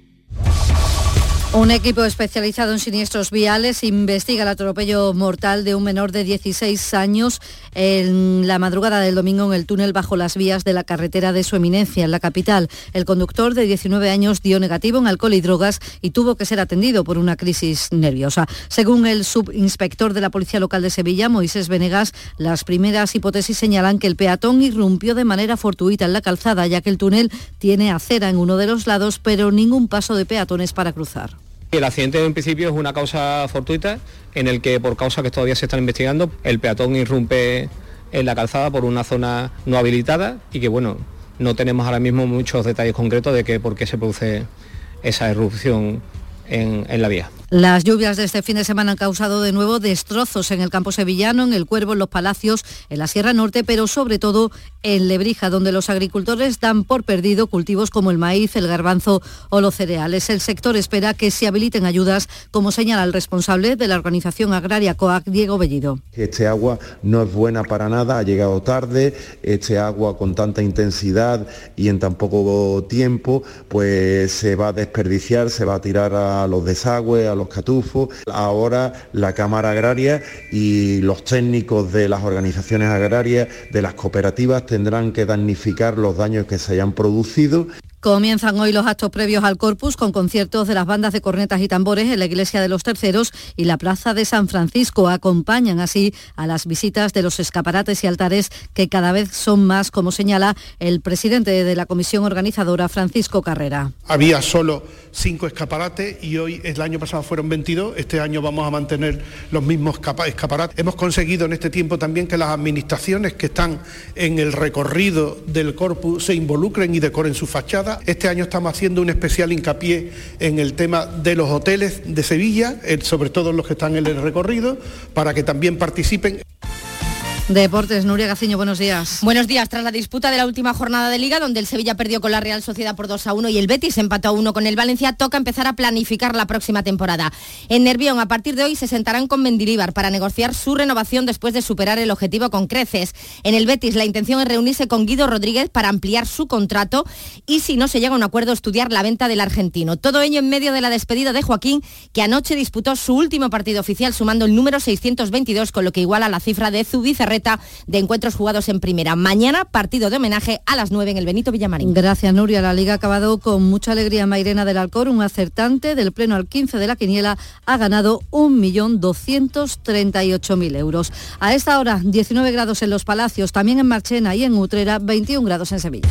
[SPEAKER 24] Un equipo especializado en siniestros viales investiga el atropello mortal de un menor de 16 años en la madrugada del domingo en el túnel bajo las vías de la carretera de su eminencia en la capital. El conductor de 19 años dio negativo en alcohol y drogas y tuvo que ser atendido por una crisis nerviosa. Según el subinspector de la Policía Local de Sevilla, Moisés Venegas, las primeras hipótesis señalan que el peatón irrumpió de manera fortuita en la calzada, ya que el túnel tiene acera en uno de los lados, pero ningún paso de peatones para cruzar.
[SPEAKER 32] El accidente en principio es una causa fortuita en el que por causa que todavía se están investigando, el peatón irrumpe en la calzada por una zona no habilitada y que bueno, no tenemos ahora mismo muchos detalles concretos de que por qué se produce esa irrupción en, en la vía.
[SPEAKER 24] Las lluvias de este fin de semana han causado de nuevo destrozos en el campo sevillano, en el Cuervo, en los Palacios, en la Sierra Norte, pero sobre todo en Lebrija, donde los agricultores dan por perdido cultivos como el maíz, el garbanzo o los cereales. El sector espera que se habiliten ayudas, como señala el responsable de la organización agraria COAC, Diego Bellido.
[SPEAKER 33] Este agua no es buena para nada, ha llegado tarde, este agua con tanta intensidad y en tan poco tiempo, pues se va a desperdiciar, se va a tirar a los desagües, a catufos. Ahora la Cámara Agraria y los técnicos de las organizaciones agrarias, de las cooperativas, tendrán que damnificar los daños que se hayan producido
[SPEAKER 24] Comienzan hoy los actos previos al Corpus con conciertos de las bandas de cornetas y tambores en la Iglesia de los Terceros y la Plaza de San Francisco. Acompañan así a las visitas de los escaparates y altares que cada vez son más, como señala el presidente de la comisión organizadora, Francisco Carrera.
[SPEAKER 34] Había solo cinco escaparates y hoy, el año pasado fueron 22, este año vamos a mantener los mismos escaparates. Hemos conseguido en este tiempo también que las administraciones que están en el recorrido del Corpus se involucren y decoren su fachada este año estamos haciendo un especial hincapié en el tema de los hoteles de Sevilla, sobre todo los que están en el recorrido, para que también participen.
[SPEAKER 24] Deportes, Nuria Gaciño, buenos días.
[SPEAKER 29] Buenos días. Tras la disputa de la última jornada de Liga, donde el Sevilla perdió con la Real Sociedad por 2 a 1 y el Betis empató a 1 con el Valencia, toca empezar a planificar la próxima temporada. En Nervión, a partir de hoy, se sentarán con Mendilíbar para negociar su renovación después de superar el objetivo con creces. En el Betis, la intención es reunirse con Guido Rodríguez para ampliar su contrato y, si no se llega a un acuerdo, estudiar la venta del argentino. Todo ello en medio de la despedida de Joaquín, que anoche disputó su último partido oficial sumando el número 622, con lo que iguala la cifra de Zubizarreta de encuentro jugados en primera. Mañana, partido de homenaje a las 9 en el Benito Villamarín.
[SPEAKER 24] Gracias, Nuria. La Liga ha acabado con mucha alegría. Mairena del Alcor, un acertante del pleno al 15 de la quiniela, ha ganado 1.238.000 euros. A esta hora, 19 grados en Los Palacios, también en Marchena y en Utrera, 21 grados en Sevilla.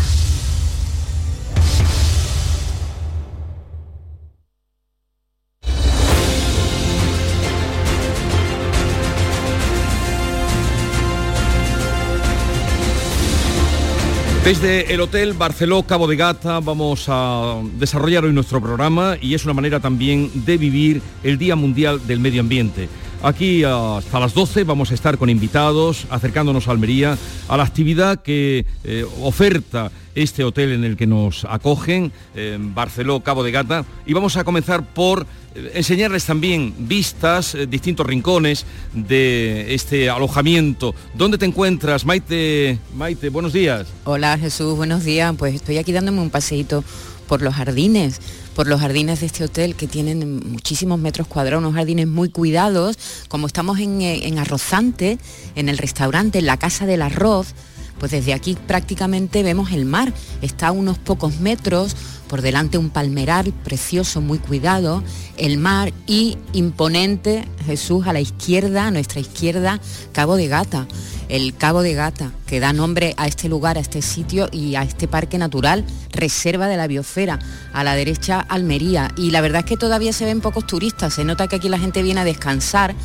[SPEAKER 1] Desde el Hotel Barceló Cabo de Gata vamos a desarrollar hoy nuestro programa y es una manera también de vivir el Día Mundial del Medio Ambiente. Aquí hasta las 12 vamos a estar con invitados, acercándonos a Almería, a la actividad que eh, oferta este hotel en el que nos acogen, en Barceló, Cabo de Gata, y vamos a comenzar por eh, enseñarles también vistas, eh, distintos rincones de este alojamiento. ¿Dónde te encuentras, Maite? Maite, buenos días.
[SPEAKER 35] Hola Jesús, buenos días. Pues estoy aquí dándome un paseíto por los jardines por los jardines de este hotel que tienen muchísimos metros cuadrados, unos jardines muy cuidados, como estamos en, eh, en Arrozante, en el restaurante, en la Casa del Arroz, pues desde aquí prácticamente vemos el mar, está a unos pocos metros, por delante un palmeral precioso, muy cuidado, el mar y imponente Jesús a la izquierda, a nuestra izquierda, Cabo de Gata. El Cabo de Gata, que da nombre a este lugar, a este sitio y a este parque natural, reserva de la biosfera, a la derecha Almería. Y la verdad es que todavía se ven pocos turistas, se nota que aquí la gente viene a descansar,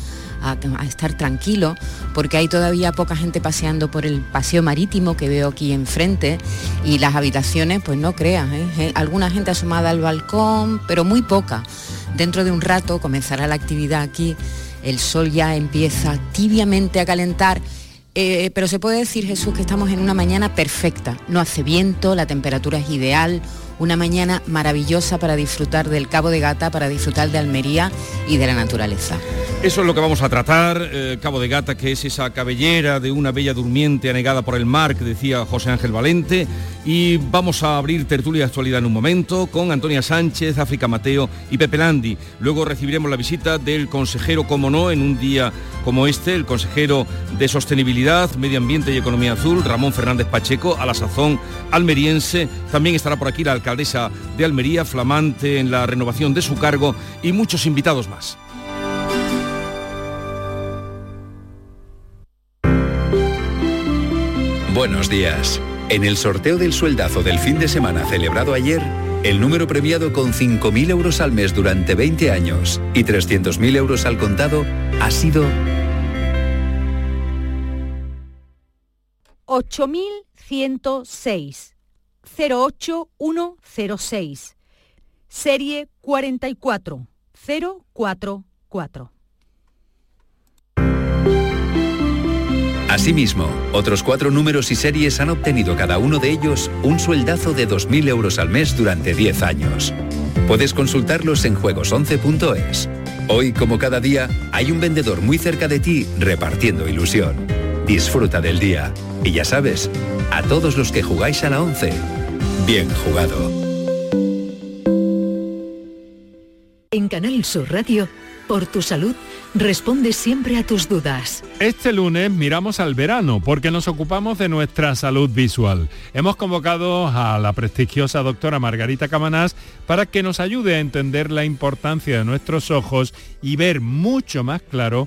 [SPEAKER 35] a, estar tranquilo, porque hay todavía poca gente paseando por el paseo marítimo que veo aquí enfrente y las habitaciones, pues no creas, ¿eh? alguna gente asomada al balcón, pero muy poca. Dentro de un rato comenzará la actividad aquí, el sol ya empieza tibiamente a calentar eh, pero se puede decir, Jesús, que estamos en una mañana perfecta. No hace viento, la temperatura es ideal, una mañana maravillosa para disfrutar del Cabo de Gata, para disfrutar de Almería y de la naturaleza.
[SPEAKER 1] Eso es lo que vamos a tratar, eh, Cabo de Gata, que es esa cabellera de una bella durmiente anegada por el mar, que decía José Ángel Valente, y vamos a abrir tertulia de actualidad en un momento con Antonia Sánchez, África Mateo y Pepe Landi. Luego recibiremos la visita del consejero, como no, en un día como este, el consejero de Sostenibilidad, Medio Ambiente y Economía Azul, Ramón Fernández Pacheco, a la sazón almeriense. También estará por aquí la alcaldesa de Almería, flamante en la renovación de su cargo y muchos invitados más.
[SPEAKER 15] Buenos días. En el sorteo del sueldazo del fin de semana celebrado ayer, el número premiado con 5.000 euros al mes durante 20 años y 300.000 euros al contado ha sido
[SPEAKER 24] 8106 08106 serie 44044
[SPEAKER 15] Asimismo, otros cuatro números y series han obtenido cada uno de ellos un sueldazo de 2.000 euros al mes durante 10 años. Puedes consultarlos en juegos11.es. Hoy, como cada día, hay un vendedor muy cerca de ti repartiendo ilusión. Disfruta del día. Y ya sabes, a todos los que jugáis a la 11, bien jugado.
[SPEAKER 36] En Canal Sur Radio, por tu salud, responde siempre a tus dudas.
[SPEAKER 37] Este lunes miramos al verano porque nos ocupamos de nuestra salud visual. Hemos convocado a la prestigiosa doctora Margarita Camanás para que nos ayude a entender la importancia de nuestros ojos y ver mucho más claro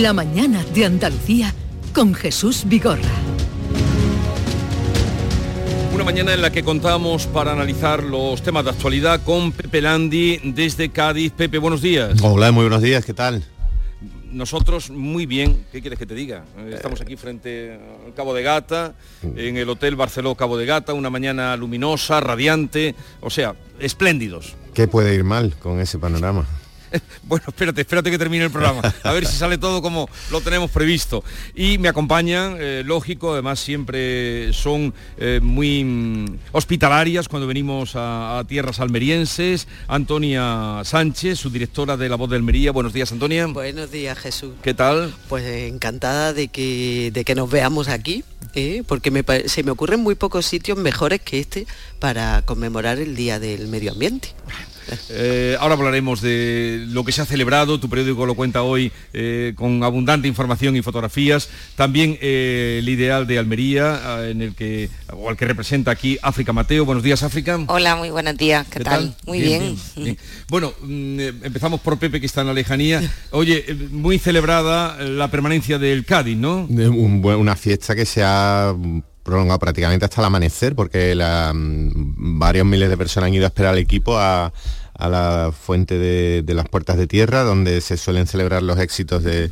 [SPEAKER 31] La mañana de Andalucía con Jesús Vigorra.
[SPEAKER 1] Una mañana en la que contamos para analizar los temas de actualidad con Pepe Landi desde Cádiz. Pepe, buenos días.
[SPEAKER 38] Hola, muy buenos días, ¿qué tal?
[SPEAKER 1] Nosotros muy bien, ¿qué quieres que te diga? Estamos aquí frente al Cabo de Gata, en el Hotel Barceló Cabo de Gata, una mañana luminosa, radiante, o sea, espléndidos.
[SPEAKER 38] ¿Qué puede ir mal con ese panorama? [LAUGHS]
[SPEAKER 1] Bueno, espérate, espérate que termine el programa. A ver si sale todo como lo tenemos previsto. Y me acompañan, eh, lógico, además siempre son eh, muy mm, hospitalarias cuando venimos a, a tierras almerienses. Antonia Sánchez, su directora de La Voz de Almería. Buenos días, Antonia.
[SPEAKER 39] Buenos días, Jesús.
[SPEAKER 1] ¿Qué tal?
[SPEAKER 39] Pues encantada de que, de que nos veamos aquí, ¿eh? porque me se me ocurren muy pocos sitios mejores que este para conmemorar el Día del Medio Ambiente.
[SPEAKER 1] Eh, ahora hablaremos de lo que se ha celebrado, tu periódico lo cuenta hoy eh, con abundante información y fotografías. También eh, el ideal de Almería, ah, en el que, o al que representa aquí África Mateo. Buenos días, África.
[SPEAKER 40] Hola, muy buenos días. ¿Qué, tal? Muy bien.
[SPEAKER 1] bien, bien. Bueno, mm, eh, empezamos por Pepe, que está en la lejanía. [LAUGHS] Oye, eh, muy celebrada la permanencia del Cádiz, ¿no?
[SPEAKER 38] De un buen- una fiesta que se ha prolongado prácticamente hasta el amanecer porque mm, varios miles de personas han ido a esperar al equipo a, la fuente de, las puertas de tierra donde se suelen celebrar los éxitos de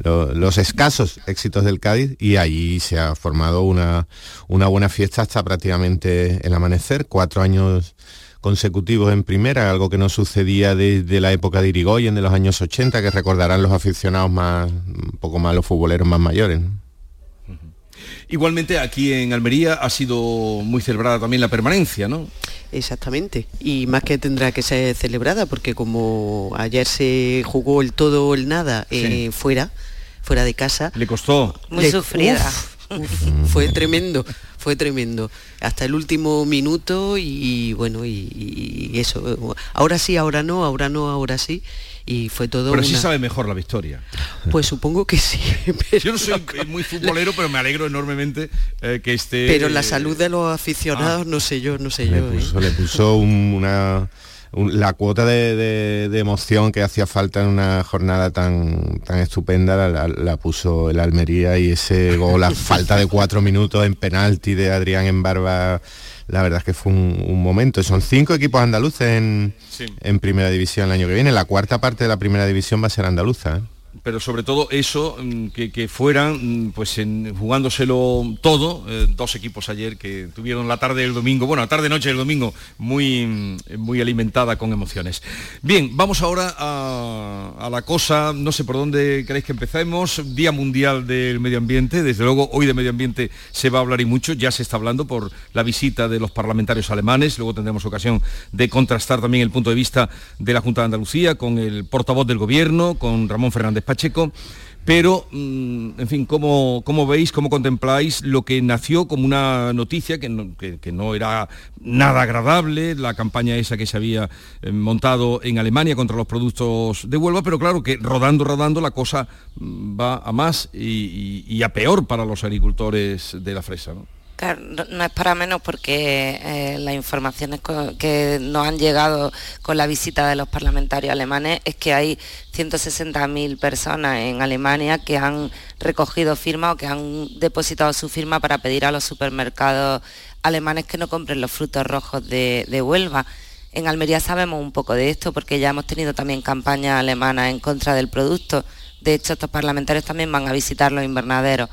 [SPEAKER 38] lo- los escasos éxitos del Cádiz y allí se ha formado una, una buena fiesta hasta prácticamente el amanecer cuatro años consecutivos en primera, algo que no sucedía desde la época de Irigoyen de los años 80, que recordarán los aficionados más, un poco más los futboleros más mayores.
[SPEAKER 1] Igualmente aquí en Almería ha sido muy celebrada también la permanencia, ¿no?
[SPEAKER 39] Exactamente. Y más que tendrá que ser celebrada, porque como ayer se jugó el todo o el nada eh, fuera, fuera de casa.
[SPEAKER 1] Le costó.
[SPEAKER 40] Muy
[SPEAKER 39] le-
[SPEAKER 40] sufrida.
[SPEAKER 39] uf, uf, fue tremendo, fue tremendo. Hasta el último minuto y, bueno, y, y eso. Ahora sí, ahora no, ahora no, ahora sí. Y fue todo
[SPEAKER 1] Pero sí sabe mejor la victoria.
[SPEAKER 39] Pues supongo que sí. [LAUGHS]
[SPEAKER 1] Yo no soy eh, muy futbolero, pero me alegro enormemente eh, que esté...
[SPEAKER 39] Pero la salud de los aficionados, no sé yo, no sé
[SPEAKER 38] Le
[SPEAKER 39] yo. ¿eh?
[SPEAKER 38] puso, le puso un- una un- la cuota de, de- de emoción que hacía falta en una jornada tan tan estupenda la, la- la puso el Almería y ese gol a [LAUGHS] falta de cuatro minutos en penalti de Adrián en Barba la verdad es que fue un, un momento son cinco equipos andaluces en,
[SPEAKER 1] Sí.
[SPEAKER 38] en primera división el año que viene la cuarta parte de la primera división va a ser andaluza ¿eh?
[SPEAKER 1] Pero sobre todo eso, mm, que, fueran mm, pues jugándoselo todo, eh, dos equipos ayer que tuvieron la tarde del domingo, bueno, la tarde-noche del domingo muy, mm, muy alimentada con emociones. Bien, vamos ahora a, a la cosa, no sé por dónde queréis que empecemos, Día Mundial del Medio Ambiente, desde luego hoy de medio ambiente se va a hablar y mucho, ya se está hablando por la visita de los parlamentarios alemanes, luego tendremos ocasión de contrastar también el punto de vista de la Junta de Andalucía con el portavoz del gobierno, con Ramón Fernández Pacheco. Pero, mm, en fin, ¿cómo, cómo veis, cómo contempláis lo que nació como una noticia que no, que- no era nada agradable, la campaña esa que se había eh, montado en Alemania contra los productos de Huelva, pero claro que rodando, rodando la cosa mm, va a más y, y- y a peor para los agricultores de la fresa. ¿no?
[SPEAKER 40] No, es para menos porque eh, las informaciones que nos han llegado con la visita de los parlamentarios alemanes es que hay 160.000 personas en Alemania que han recogido firmas o que han depositado su firma para pedir a los supermercados alemanes que no compren los frutos rojos de, de Huelva. En Almería sabemos un poco de esto porque ya hemos tenido también campañas alemanas en contra del producto. De hecho, estos parlamentarios también van a visitar los invernaderos.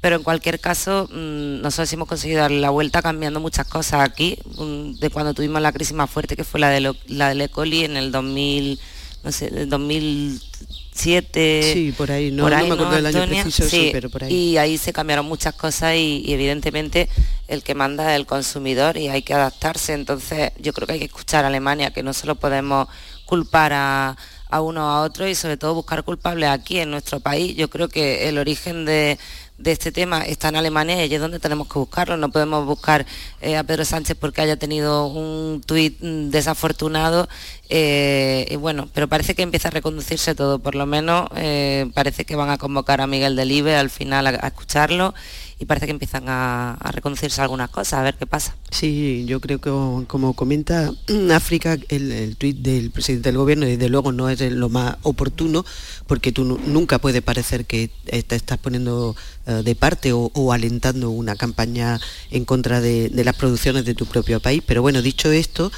[SPEAKER 40] Pero en cualquier caso, mm, nosotros hemos conseguido darle la vuelta cambiando muchas cosas aquí, mm, de cuando tuvimos la crisis más fuerte, que fue la, de lo- la del E. coli en el 2000, no sé, el 2007.
[SPEAKER 39] Sí, por ahí, no- no me acuerdo del año preciso,
[SPEAKER 40] Sí,
[SPEAKER 39] pero por ahí.
[SPEAKER 40] Y ahí se cambiaron muchas cosas y, y evidentemente el que manda es el consumidor y hay que adaptarse. Entonces yo creo que hay que escuchar a Alemania, que no solo podemos culpar a, a uno o a otro y sobre todo buscar culpables aquí en nuestro país. Yo creo que el origen de, de este tema está en Alemania y allí es donde tenemos que buscarlo. No podemos buscar eh, a Pedro Sánchez porque haya tenido un tuit mm, desafortunado. eh, y bueno, pero parece que empieza a reconducirse todo. Por lo menos eh, parece que van a convocar a Miguel Delibes al final a, escucharlo y parece que empiezan a, a reconocerse algunas cosas, a ver qué pasa.
[SPEAKER 39] Sí, yo creo que como comenta [CLEARS THROAT] África, el, el tuit del presidente del gobierno desde luego no es lo más oportuno porque tú nunca puede parecer que te estás poniendo de parte o, alentando una campaña en contra de, las producciones de tu propio país. Pero bueno, dicho esto,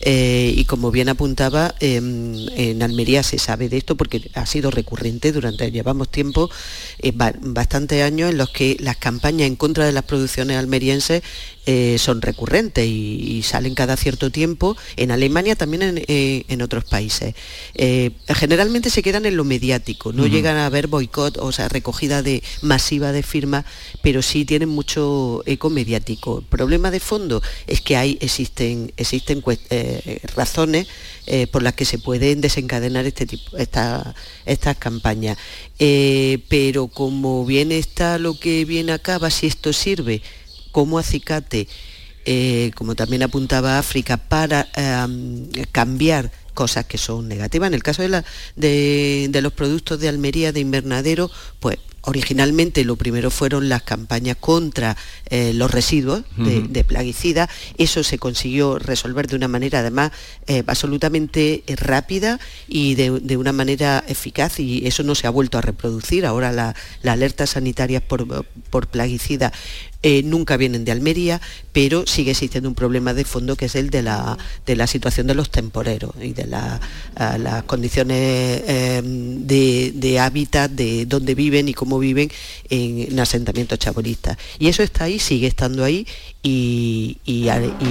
[SPEAKER 39] eh, y como bien apuntaba, em, en Almería se sabe de esto porque ha sido recurrente durante, llevamos tiempo, eh, bastantes años en los que las campañas en contra de las producciones almerienses son recurrentes y, salen cada cierto tiempo, en Alemania también en, en otros países. generalmente se quedan en lo mediático, no llegan a haber boicot, o sea, recogida de, masiva de firmas, pero sí tienen mucho eco mediático. El problema de fondo es que hay, existen, existen eh, razones eh, por las que se pueden desencadenar este tipo, estas campañas. Eh, pero como bien está lo que viene acaba, si esto sirve como acicate, como también apuntaba África, para cambiar cosas que son negativas. En el caso de, la, de, los productos de Almería de invernadero, pues originalmente lo primero fueron las campañas contra eh, los residuos de, plaguicidas. Eso se consiguió resolver de una manera además eh, absolutamente eh, rápida y de, una manera eficaz y eso no se ha vuelto a reproducir. Ahora las la alertas sanitarias por, por plaguicidas eh, nunca vienen de Almería, pero sigue existiendo un problema de fondo que es el de la, de la situación de los temporeros y de las condiciones em, de, hábitat, de dónde viven y cómo viven en, asentamientos chabolistas. Y eso está ahí, sigue estando ahí y,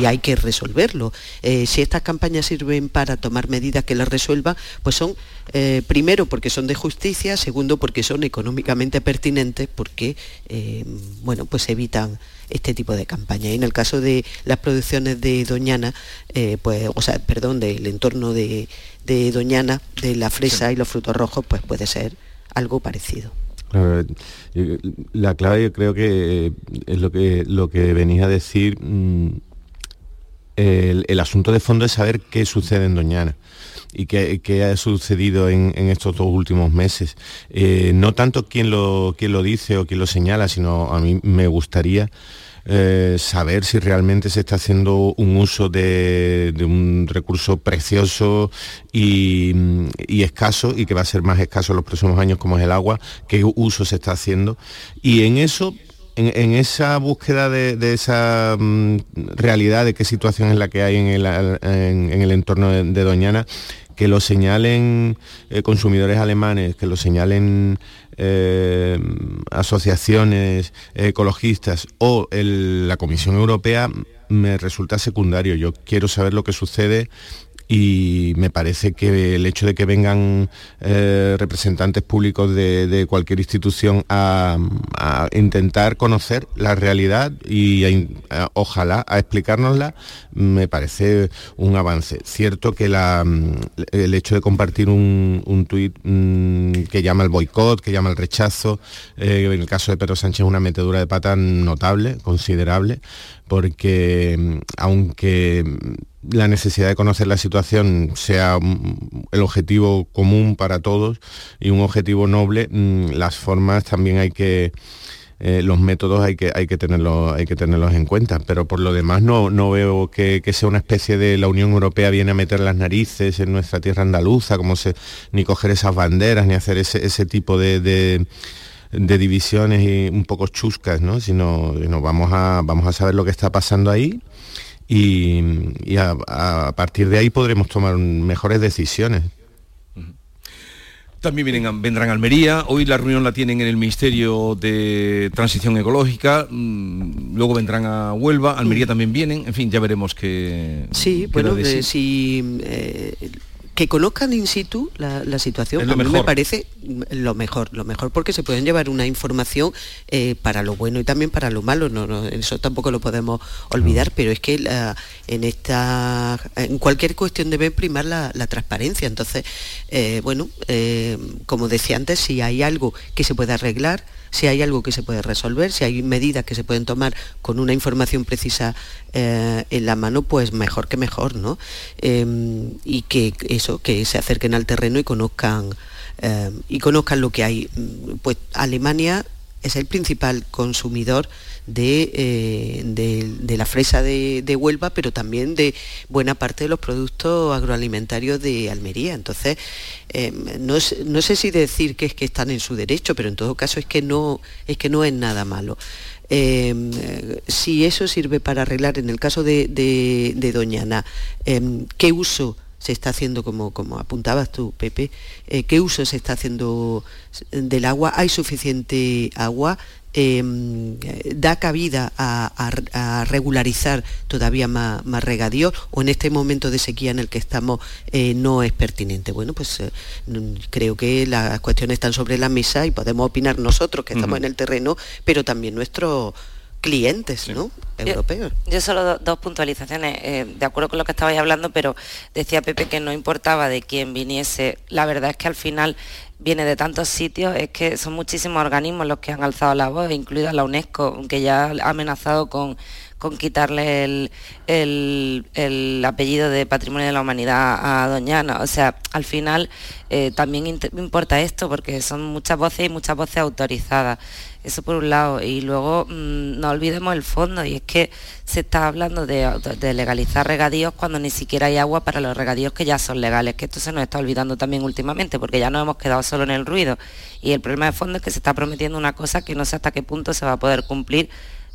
[SPEAKER 39] hay que resolverlo. Eh, si estas campañas sirven para tomar medidas que las resuelvan, pues son, eh, primero, porque son de justicia, segundo, porque son económicamente pertinentes, porque, em, bueno, pues evitan este tipo de campaña. Y en el caso de las producciones de Doñana, eh, pues, o sea, perdón, del entorno de, Doñana, de la fresa y los frutos rojos, pues puede ser algo parecido.
[SPEAKER 38] La clave yo creo que es lo que, lo que venía a decir, mm, el, asunto de fondo es saber qué sucede en Doñana y qué, ha sucedido en, estos dos últimos meses. Eh, no tanto quién lo, quién lo dice o quién lo señala, sino a mí me gustaría eh, saber si realmente se está haciendo un uso de, un recurso precioso y, escaso y que va a ser más escaso en los próximos años como es el agua, qué uso se está haciendo. Y en eso en, esa búsqueda de, esa mm, realidad, de qué situación es la que hay en el, entorno de, Doñana, que lo señalen eh, consumidores alemanes, que lo señalen eh, asociaciones ecologistas o la Comisión Europea, me resulta secundario. Yo quiero saber lo que sucede y me parece que el hecho de que vengan eh, representantes públicos de, cualquier institución a, intentar conocer la realidad y ojalá a explicárnosla, me parece un avance. Cierto que el hecho de compartir un, un tuit mm, que llama al boicot, que llama al rechazo, eh, en el caso de Pedro Sánchez una metedura de pata notable, considerable, porque aunque la necesidad de conocer la situación sea el objetivo común para todos y un objetivo noble, mm, las formas también hay que, eh, los métodos hay que, hay, que tenerlos, hay que tenerlos en cuenta, pero por lo demás no, no veo que, sea una especie de la Unión Europea viene a meter las narices en nuestra tierra andaluza, como se, ni coger esas banderas, ni hacer ese, tipo de, de, divisiones y un poco chuscas, ¿no? sino, sino vamos, a, vamos a saber lo que está pasando ahí y, a, partir de ahí podremos tomar mejores decisiones.
[SPEAKER 1] También vienen, vendrán a Almería, hoy la reunión la tienen en el Ministerio de Transición Ecológica, mm, luego vendrán a Huelva, Almería también vienen, en fin, ya veremos qué...
[SPEAKER 39] Sí, bueno, eh, si eh, que conozcan in situ la, situación, a mí me parece lo mejor, lo mejor porque se pueden llevar una información eh, para lo bueno y también para lo malo, no, eso tampoco lo podemos olvidar, pero es que en esta en cualquier cuestión debe primar la, transparencia. Entonces, eh, bueno, eh, como decía antes, si hay algo que se puede arreglar, si hay algo que se puede resolver, si hay medidas que se pueden tomar con una información precisa eh, en la mano, pues mejor que mejor, ¿no? Em, y que eso, que se acerquen al terreno y conozcan, em, y conozcan lo que hay. Pues Alemania es el principal consumidor de, de, la fresa de, Huelva, pero también de buena parte de los productos agroalimentarios de Almería. Entonces, no, no, sé si decir que es que están en su derecho, pero en todo caso es que no es, que no es nada malo. Em, si eso sirve para arreglar, en el caso de, Doñana, ¿qué uso se está haciendo, como, como apuntabas tú, Pepe, eh, qué uso se está haciendo del agua? ¿Hay suficiente agua? Em, da cabida a, regularizar todavía más, regadíos o en este momento de sequía en el que estamos eh, no es pertinente. Bueno, pues eh, creo que las cuestiones están sobre la mesa y podemos opinar nosotros que estamos en el terreno, pero también nuestros clientes ¿no? europeos.
[SPEAKER 40] Yo, solo dos puntualizaciones, eh, de acuerdo con lo que estabais hablando, pero decía Pepe que no importaba de quién viniese. La verdad es que al final viene de tantos sitios, es que son muchísimos organismos los que han alzado la voz, incluida la UNESCO, que ya ha amenazado con, quitarle el, apellido de Patrimonio de la Humanidad a Doñana. O sea, al final eh, también importa esto porque son muchas voces y muchas voces autorizadas. Eso por un lado. Y luego mm, no olvidemos el fondo, y es que se está hablando de, legalizar regadíos cuando ni siquiera hay agua para los regadíos que ya son legales, que esto se nos está olvidando también últimamente, porque ya no hemos quedado solo en el ruido. Y el problema de fondo es que se está prometiendo una cosa que no sé hasta qué punto se va a poder cumplir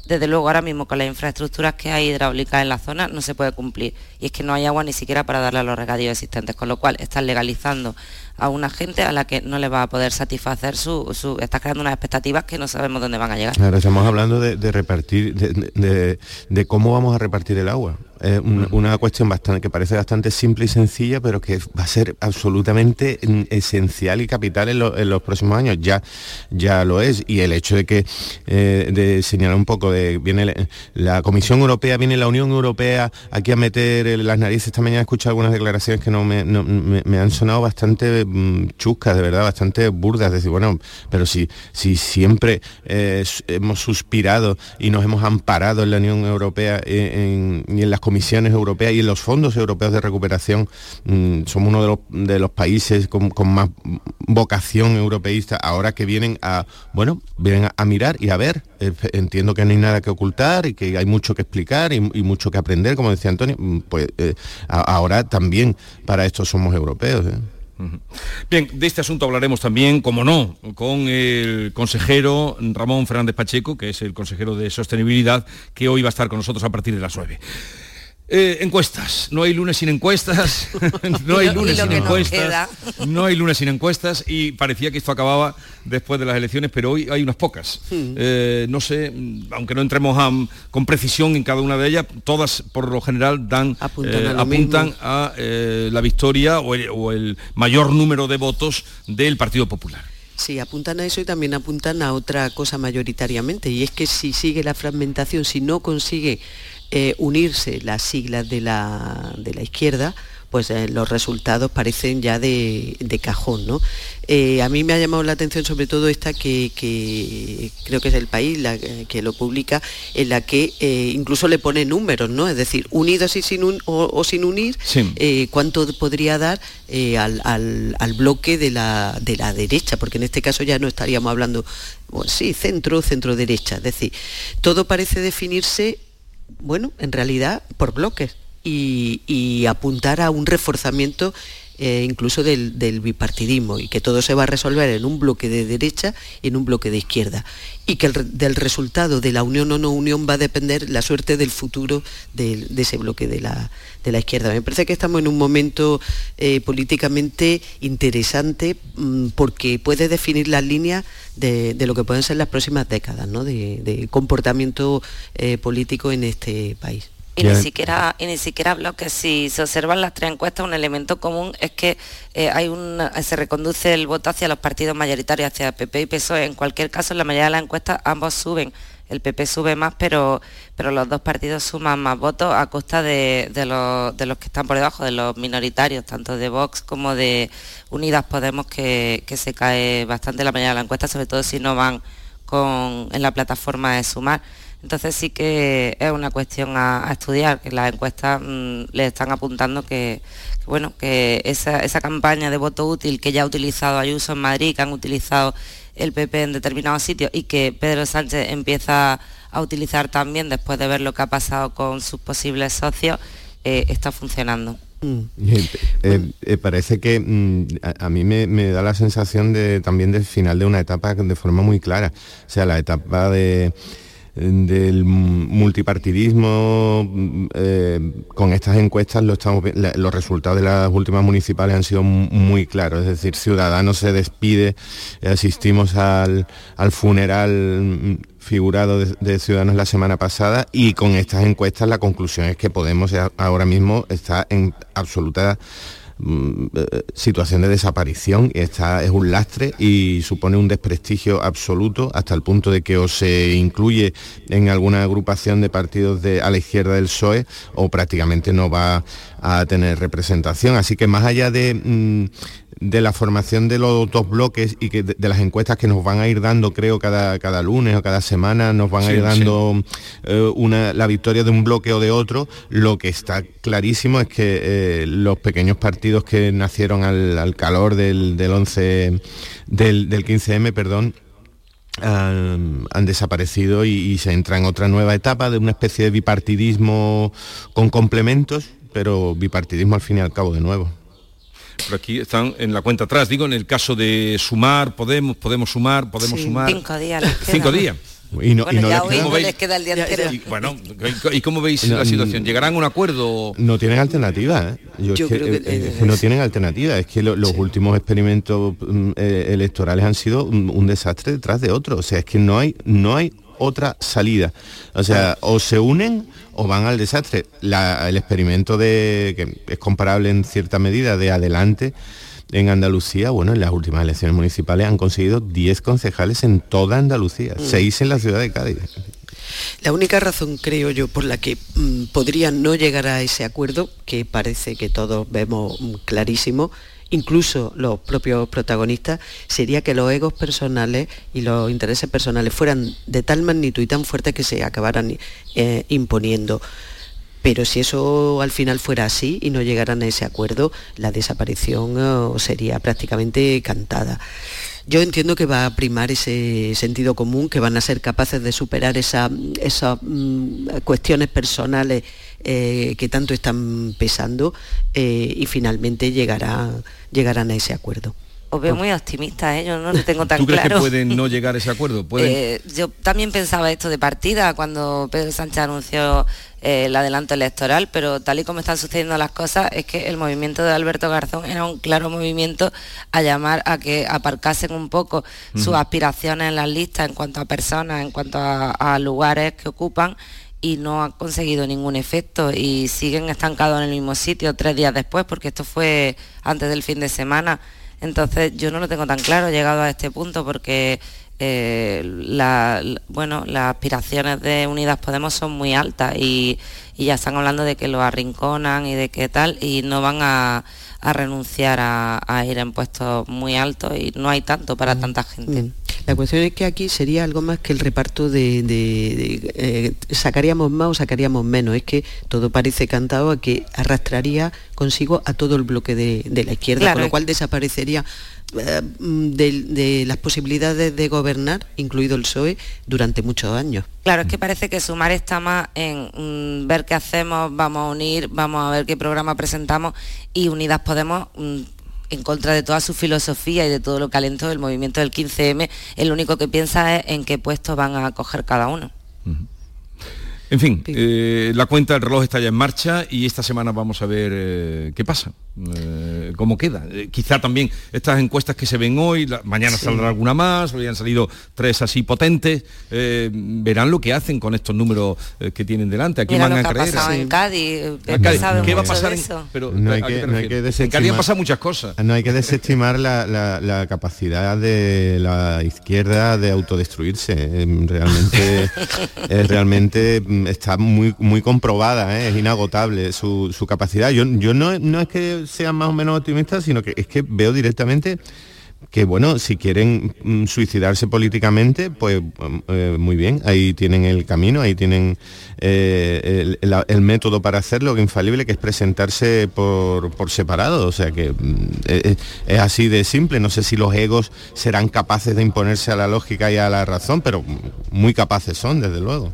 [SPEAKER 40] desde luego ahora mismo con las infraestructuras que hay hidráulicas en la zona no se puede cumplir. Y es que no hay agua ni siquiera para darle a los regadíos existentes, con lo cual están legalizando a una gente a la que no le va a poder satisfacer su, su está creando unas expectativas que no sabemos dónde van a llegar.
[SPEAKER 38] Ahora estamos hablando de, repartir, de, cómo vamos a repartir el agua. Es una cuestión bastante, que parece bastante simple y sencilla, pero que va a ser absolutamente esencial y capital en, los próximos años. Ya, ya lo es. Y el hecho de que, eh, de señalar un poco, de viene la Comisión Europea, viene la Unión Europea aquí a meter las narices. Esta mañana he escuchado algunas declaraciones que no me, han sonado bastante Mm, chuscas, de verdad, bastante burdas, decir, bueno, pero si, si siempre eh, hemos suspirado y nos hemos amparado en la Unión Europea y en las comisiones europeas y en los fondos europeos de recuperación, mm, somos uno de los, países con, más vocación europeísta, ahora que vienen a, bueno, vienen a, mirar y a ver, eh, entiendo que no hay nada que ocultar y que hay mucho que explicar y, mucho que aprender, como decía Antonio, mm, pues eh, ahora también para esto somos europeos.
[SPEAKER 1] Bien, de este asunto hablaremos también, como no, con el consejero Ramón Fernández Pacheco, que es el consejero de Sostenibilidad, que hoy va a estar con nosotros a partir de las 9. Eh, encuestas. No hay lunes sin encuestas. [LAUGHS] no hay lunes sin encuestas. No hay lunes sin encuestas y parecía que esto acababa después de las elecciones, pero hoy hay unas pocas. Hmm. Eh, no sé, aunque no entremos con precisión en cada una de ellas, todas por lo general dan apuntan a, eh, la victoria o el mayor número de votos del Partido Popular.
[SPEAKER 39] Sí, apuntan a eso y también apuntan a otra cosa mayoritariamente, y es que si sigue la fragmentación, si no consigue eh, unirse las siglas de la, de la izquierda, pues eh, los resultados parecen ya de, cajón. ¿no? Eh, a mí me ha llamado la atención sobre todo esta que, creo que es el país la, que lo publica, en la que incluso le pone números, ¿no? Es decir, unidos y sin o, sin unir, cuánto podría dar al, bloque de la, de la derecha, porque en este caso ya no estaríamos hablando, sí, centro, centro derecha. Es decir, todo parece definirse bueno, en realidad por bloques y, apuntar a un reforzamiento eh, incluso del, bipartidismo y que todo se va a resolver en un bloque de derecha y en un bloque de izquierda y que del resultado de la unión o no unión va a depender la suerte del futuro de, ese bloque de la, izquierda. Me parece que estamos en un momento eh, políticamente interesante mm, porque puede definir las líneas de, lo que pueden ser las próximas décadas de, comportamiento eh, político en este país.
[SPEAKER 40] Y ni, siquiera, y ni siquiera que si se observan las tres encuestas, un elemento común es que eh, hay un, se reconduce el voto hacia los partidos mayoritarios, hacia PP y PSOE. En cualquier caso, en la mayoría de las encuestas ambos suben. El PP sube más, pero, pero los dos partidos suman más votos a costa de, los, de los que están por debajo, de los minoritarios, tanto de Vox como de Unidas Podemos, que, que se cae bastante la mayoría de las encuestas, sobre todo si no van con, en la plataforma de sumar. Entonces sí que es una cuestión a, estudiar, que las encuestas mm, le están apuntando que, bueno, que esa, campaña de voto útil que ya ha utilizado Ayuso en Madrid, que han utilizado el PP en determinados sitios y que Pedro Sánchez empieza a utilizar también después de ver lo que ha pasado con sus posibles socios, eh, está funcionando.
[SPEAKER 38] Mm. Eh, eh, parece que mm, a, mí me, da la sensación de también del final de una etapa de forma muy clara. O sea, la etapa de del multipartidismo con estas encuestas los resultados de las últimas municipales han sido muy claros. Es decir Ciudadanos se despide asistimos al, al funeral figurado de, Ciudadanos la semana pasada y con estas encuestas la conclusión es que Podemos ahora mismo está en absoluta mm, eh, situación de desaparición y está, es un lastre y supone un desprestigio absoluto hasta el punto de que o se incluye en alguna agrupación de partidos de, a la izquierda del PSOE o prácticamente no va a tener representación. Así que más allá de, mm, de la formación de los dos bloques y que de, las encuestas que nos van a ir dando, creo, cada, cada lunes o cada semana, nos van a ir dando eh, una, la victoria de un bloque o de otro, lo que está clarísimo es que eh, los pequeños partidos que nacieron al, calor del, 11, del, 15M, perdón, han, desaparecido y, y, se entra en otra nueva etapa de una especie de bipartidismo con complementos, pero bipartidismo al fin y al cabo de nuevo.
[SPEAKER 1] Pero aquí están en la cuenta atrás, digo, en el caso de sumar, podemos, podemos sumar, podemos sumar.
[SPEAKER 40] Cinco días.
[SPEAKER 1] Cinco días.
[SPEAKER 40] Y no, bueno, ya hoy no les queda el día entero.
[SPEAKER 1] Y, bueno, ¿y cómo veis la situación? ¿Llegarán a un acuerdo?
[SPEAKER 38] No tienen alternativa. Yo, creo que, no tienen alternativa. Es que los últimos experimentos mm, eh, electorales han sido un, desastre detrás de otro. O sea, es que no hay, no hay otra salida. O sea, o se unen o van al desastre. el experimento de, que es comparable en cierta medida de adelante en Andalucía, bueno, en las últimas elecciones municipales han conseguido 10 concejales en toda Andalucía, 6 mm. en la ciudad de Cádiz.
[SPEAKER 39] La única razón, creo yo, por la que mm, podrían no llegar a ese acuerdo, que parece que todos vemos mm, clarísimo, incluso los propios protagonistas, sería que los egos personales y los intereses personales fueran de tal magnitud y tan fuertes que se acabaran eh, imponiendo. Pero si eso al final fuera así y no llegaran a ese acuerdo, la desaparición eh, sería prácticamente cantada. Yo entiendo que va a primar ese sentido común, que van a ser capaces de superar esas mm, cuestiones personales eh, que tanto están pesando eh, y finalmente llegará, llegarán a ese acuerdo.
[SPEAKER 40] Os veo muy optimista, ¿eh? yo no lo [LAUGHS] tengo tan
[SPEAKER 1] ¿Tú
[SPEAKER 40] crees
[SPEAKER 1] que pueden no llegar a ese acuerdo? [LAUGHS]
[SPEAKER 40] yo también pensaba esto de partida cuando Pedro Sánchez anunció el adelanto electoral, pero tal y como están sucediendo las cosas es que el movimiento de Alberto Garzón era un claro movimiento a llamar a que aparcasen un poco sus aspiraciones en las listas en cuanto a personas, en cuanto a lugares que ocupan y no ha conseguido ningún efecto y siguen estancados en el mismo sitio tres días después, porque esto fue antes del fin de semana. Entonces yo no lo tengo tan claro llegado a este punto porque eh, bueno, las aspiraciones de Unidas Podemos son muy altas y, ya están hablando de que lo arrinconan y de qué tal y no van a, renunciar a, ir en puestos muy altos y no hay tanto para mm. tanta gente. Mm.
[SPEAKER 39] La cuestión es que aquí sería algo más que el reparto de, eh, sacaríamos más o sacaríamos menos. Es que todo parece cantado a que arrastraría consigo a todo el bloque de, la izquierda, con lo cual desaparecería eh, de, las posibilidades de gobernar, incluido el PSOE, durante muchos años.
[SPEAKER 40] Claro, es que parece que sumar está más en mm, ver qué hacemos, vamos a unir, vamos a ver qué programa presentamos y Unidas Podemos mm, en contra de toda su filosofía y de todo lo que alentó el movimiento del 15M, el único que piensa es en qué puestos van a coger cada uno.
[SPEAKER 1] En fin, eh, la cuenta del reloj está ya en marcha y esta semana vamos a ver eh, qué pasa. Eh, cómo queda. Eh, quizá también estas encuestas que se ven hoy, mañana saldrá alguna más, hoy han salido tres así potentes, eh, verán lo que hacen con estos números que tienen delante. Aquí van a creer.
[SPEAKER 40] en Cádiz,
[SPEAKER 1] ¿Qué va a pasar? En, pero, no hay que, no hay que desestimar, en Cádiz pasa muchas cosas.
[SPEAKER 38] No hay que desestimar la, capacidad de la izquierda de autodestruirse. Realmente, [LAUGHS] realmente mm, está muy, muy comprobada, es inagotable su, su capacidad. Yo, yo no, no es que sean más o menos optimistas, sino que es que veo directamente que bueno, si quieren mm, suicidarse políticamente, pues mm, eh, muy bien, ahí tienen el camino, ahí tienen eh, el, método para hacerlo, que infalible, que es presentarse por, por separado, o sea que mm, es, así de simple, no sé si los egos serán capaces de imponerse a la lógica y a la razón, pero muy capaces son, desde luego.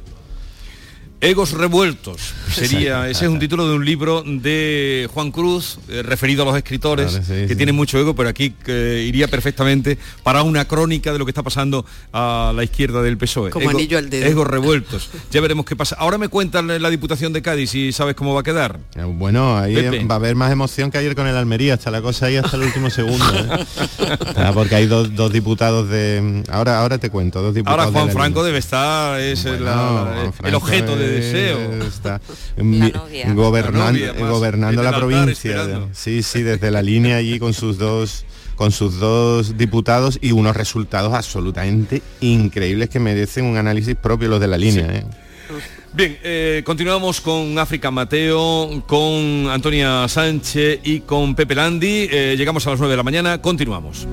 [SPEAKER 1] Egos revueltos sería ese es un título de un libro de Juan Cruz eh, referido a los escritores que tienen mucho ego pero aquí iría perfectamente para una crónica de lo que está pasando a la izquierda del PSOE
[SPEAKER 39] como anillo al dedo.
[SPEAKER 1] Egos revueltos. Ya veremos qué pasa. Ahora me cuentan la Diputación de Cádiz y sabes cómo va a quedar.
[SPEAKER 38] Eh, bueno ahí va a haber más emoción que ayer con el Almería. Hasta la cosa ahí hasta el último segundo ¿eh? [LAUGHS] ah, porque hay dos, diputados de ahora ahora te cuento dos diputados
[SPEAKER 1] ahora Juan Franco debe estar es el objeto de deseo.
[SPEAKER 38] Está [LAUGHS] gobernando la, provincia. Sí, sí, desde la línea allí con sus dos con sus dos diputados y unos resultados absolutamente increíbles que merecen un análisis propio los de la línea. ¿eh?
[SPEAKER 1] Bien, eh, continuamos con África Mateo, con Antonia Sánchez y con Pepe Landi. Eh, llegamos a las 9 de la mañana, continuamos.